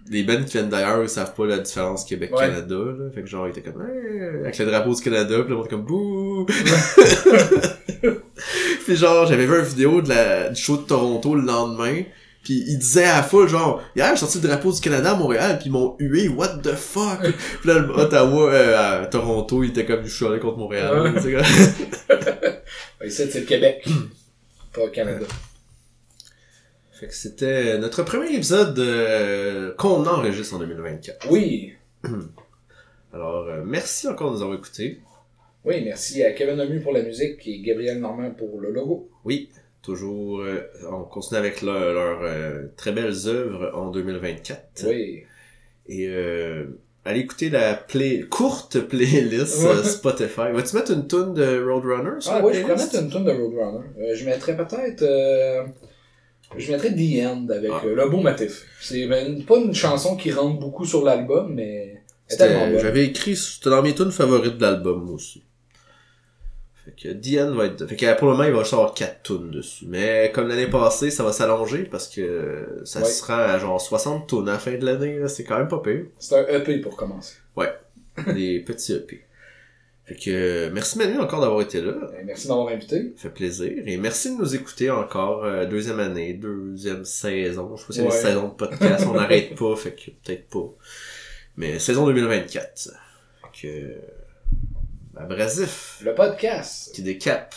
les bands qui viennent d'ailleurs, ils savent pas la différence Québec-Canada, là. Fait que genre, ils étaient comme, Hey avec le drapeau du Canada, pis le monde comme, bouh! puis genre, j'avais vu une vidéo de la, du show de Toronto le lendemain, puis il disait à la foule, genre, hier, j'ai sorti le drapeau du Canada à Montréal, puis ils m'ont hué, what the fuck? puis là, le Ottawa, euh, à Toronto, il était comme, je suis allé contre Montréal. Ouais. c'est le Québec. pas le Canada. Fait que c'était notre premier épisode euh, qu'on enregistre en 2024. Oui. Alors, euh, merci encore de nous avoir écoutés. Oui, merci à Kevin Lemieux pour la musique et Gabriel Normand pour le logo. Oui, toujours, euh, on continue avec leur- leurs euh, très belles œuvres en 2024. Oui. Et euh, allez écouter la play courte playlist euh, Spotify. Vas-tu mettre une tune de Roadrunner sur Ah la oui, je pourrais mettre une tonne de Roadrunner. Euh, je mettrais peut-être... je mettrais The End avec Ah. Le Beau Motif. C'est ben, pas une chanson qui rentre beaucoup sur l'album, mais. J'avais écrit, c'était dans mes tunes favorites de l'album, aussi. Fait que Diane va être... Fait que pour le moment, il va avoir 4 tunes dessus. Mais comme l'année passée, ça va s'allonger parce que ça Ouais. se rend à genre 60 tunes à la fin de l'année. C'est quand même pas pire. C'est un EP pour commencer. Des petits EP. Fait que euh, merci Manu encore d'avoir été là. Euh, Merci d'avoir invité. Ça fait plaisir. Et merci de nous écouter encore. euh, deuxième année, deuxième saison. Je sais pas si c'est une Ouais. saison de podcast. On n'arrête pas, fait que peut-être pas. Mais saison 2024. Fait que... Abrasif. Le podcast. Qui décape.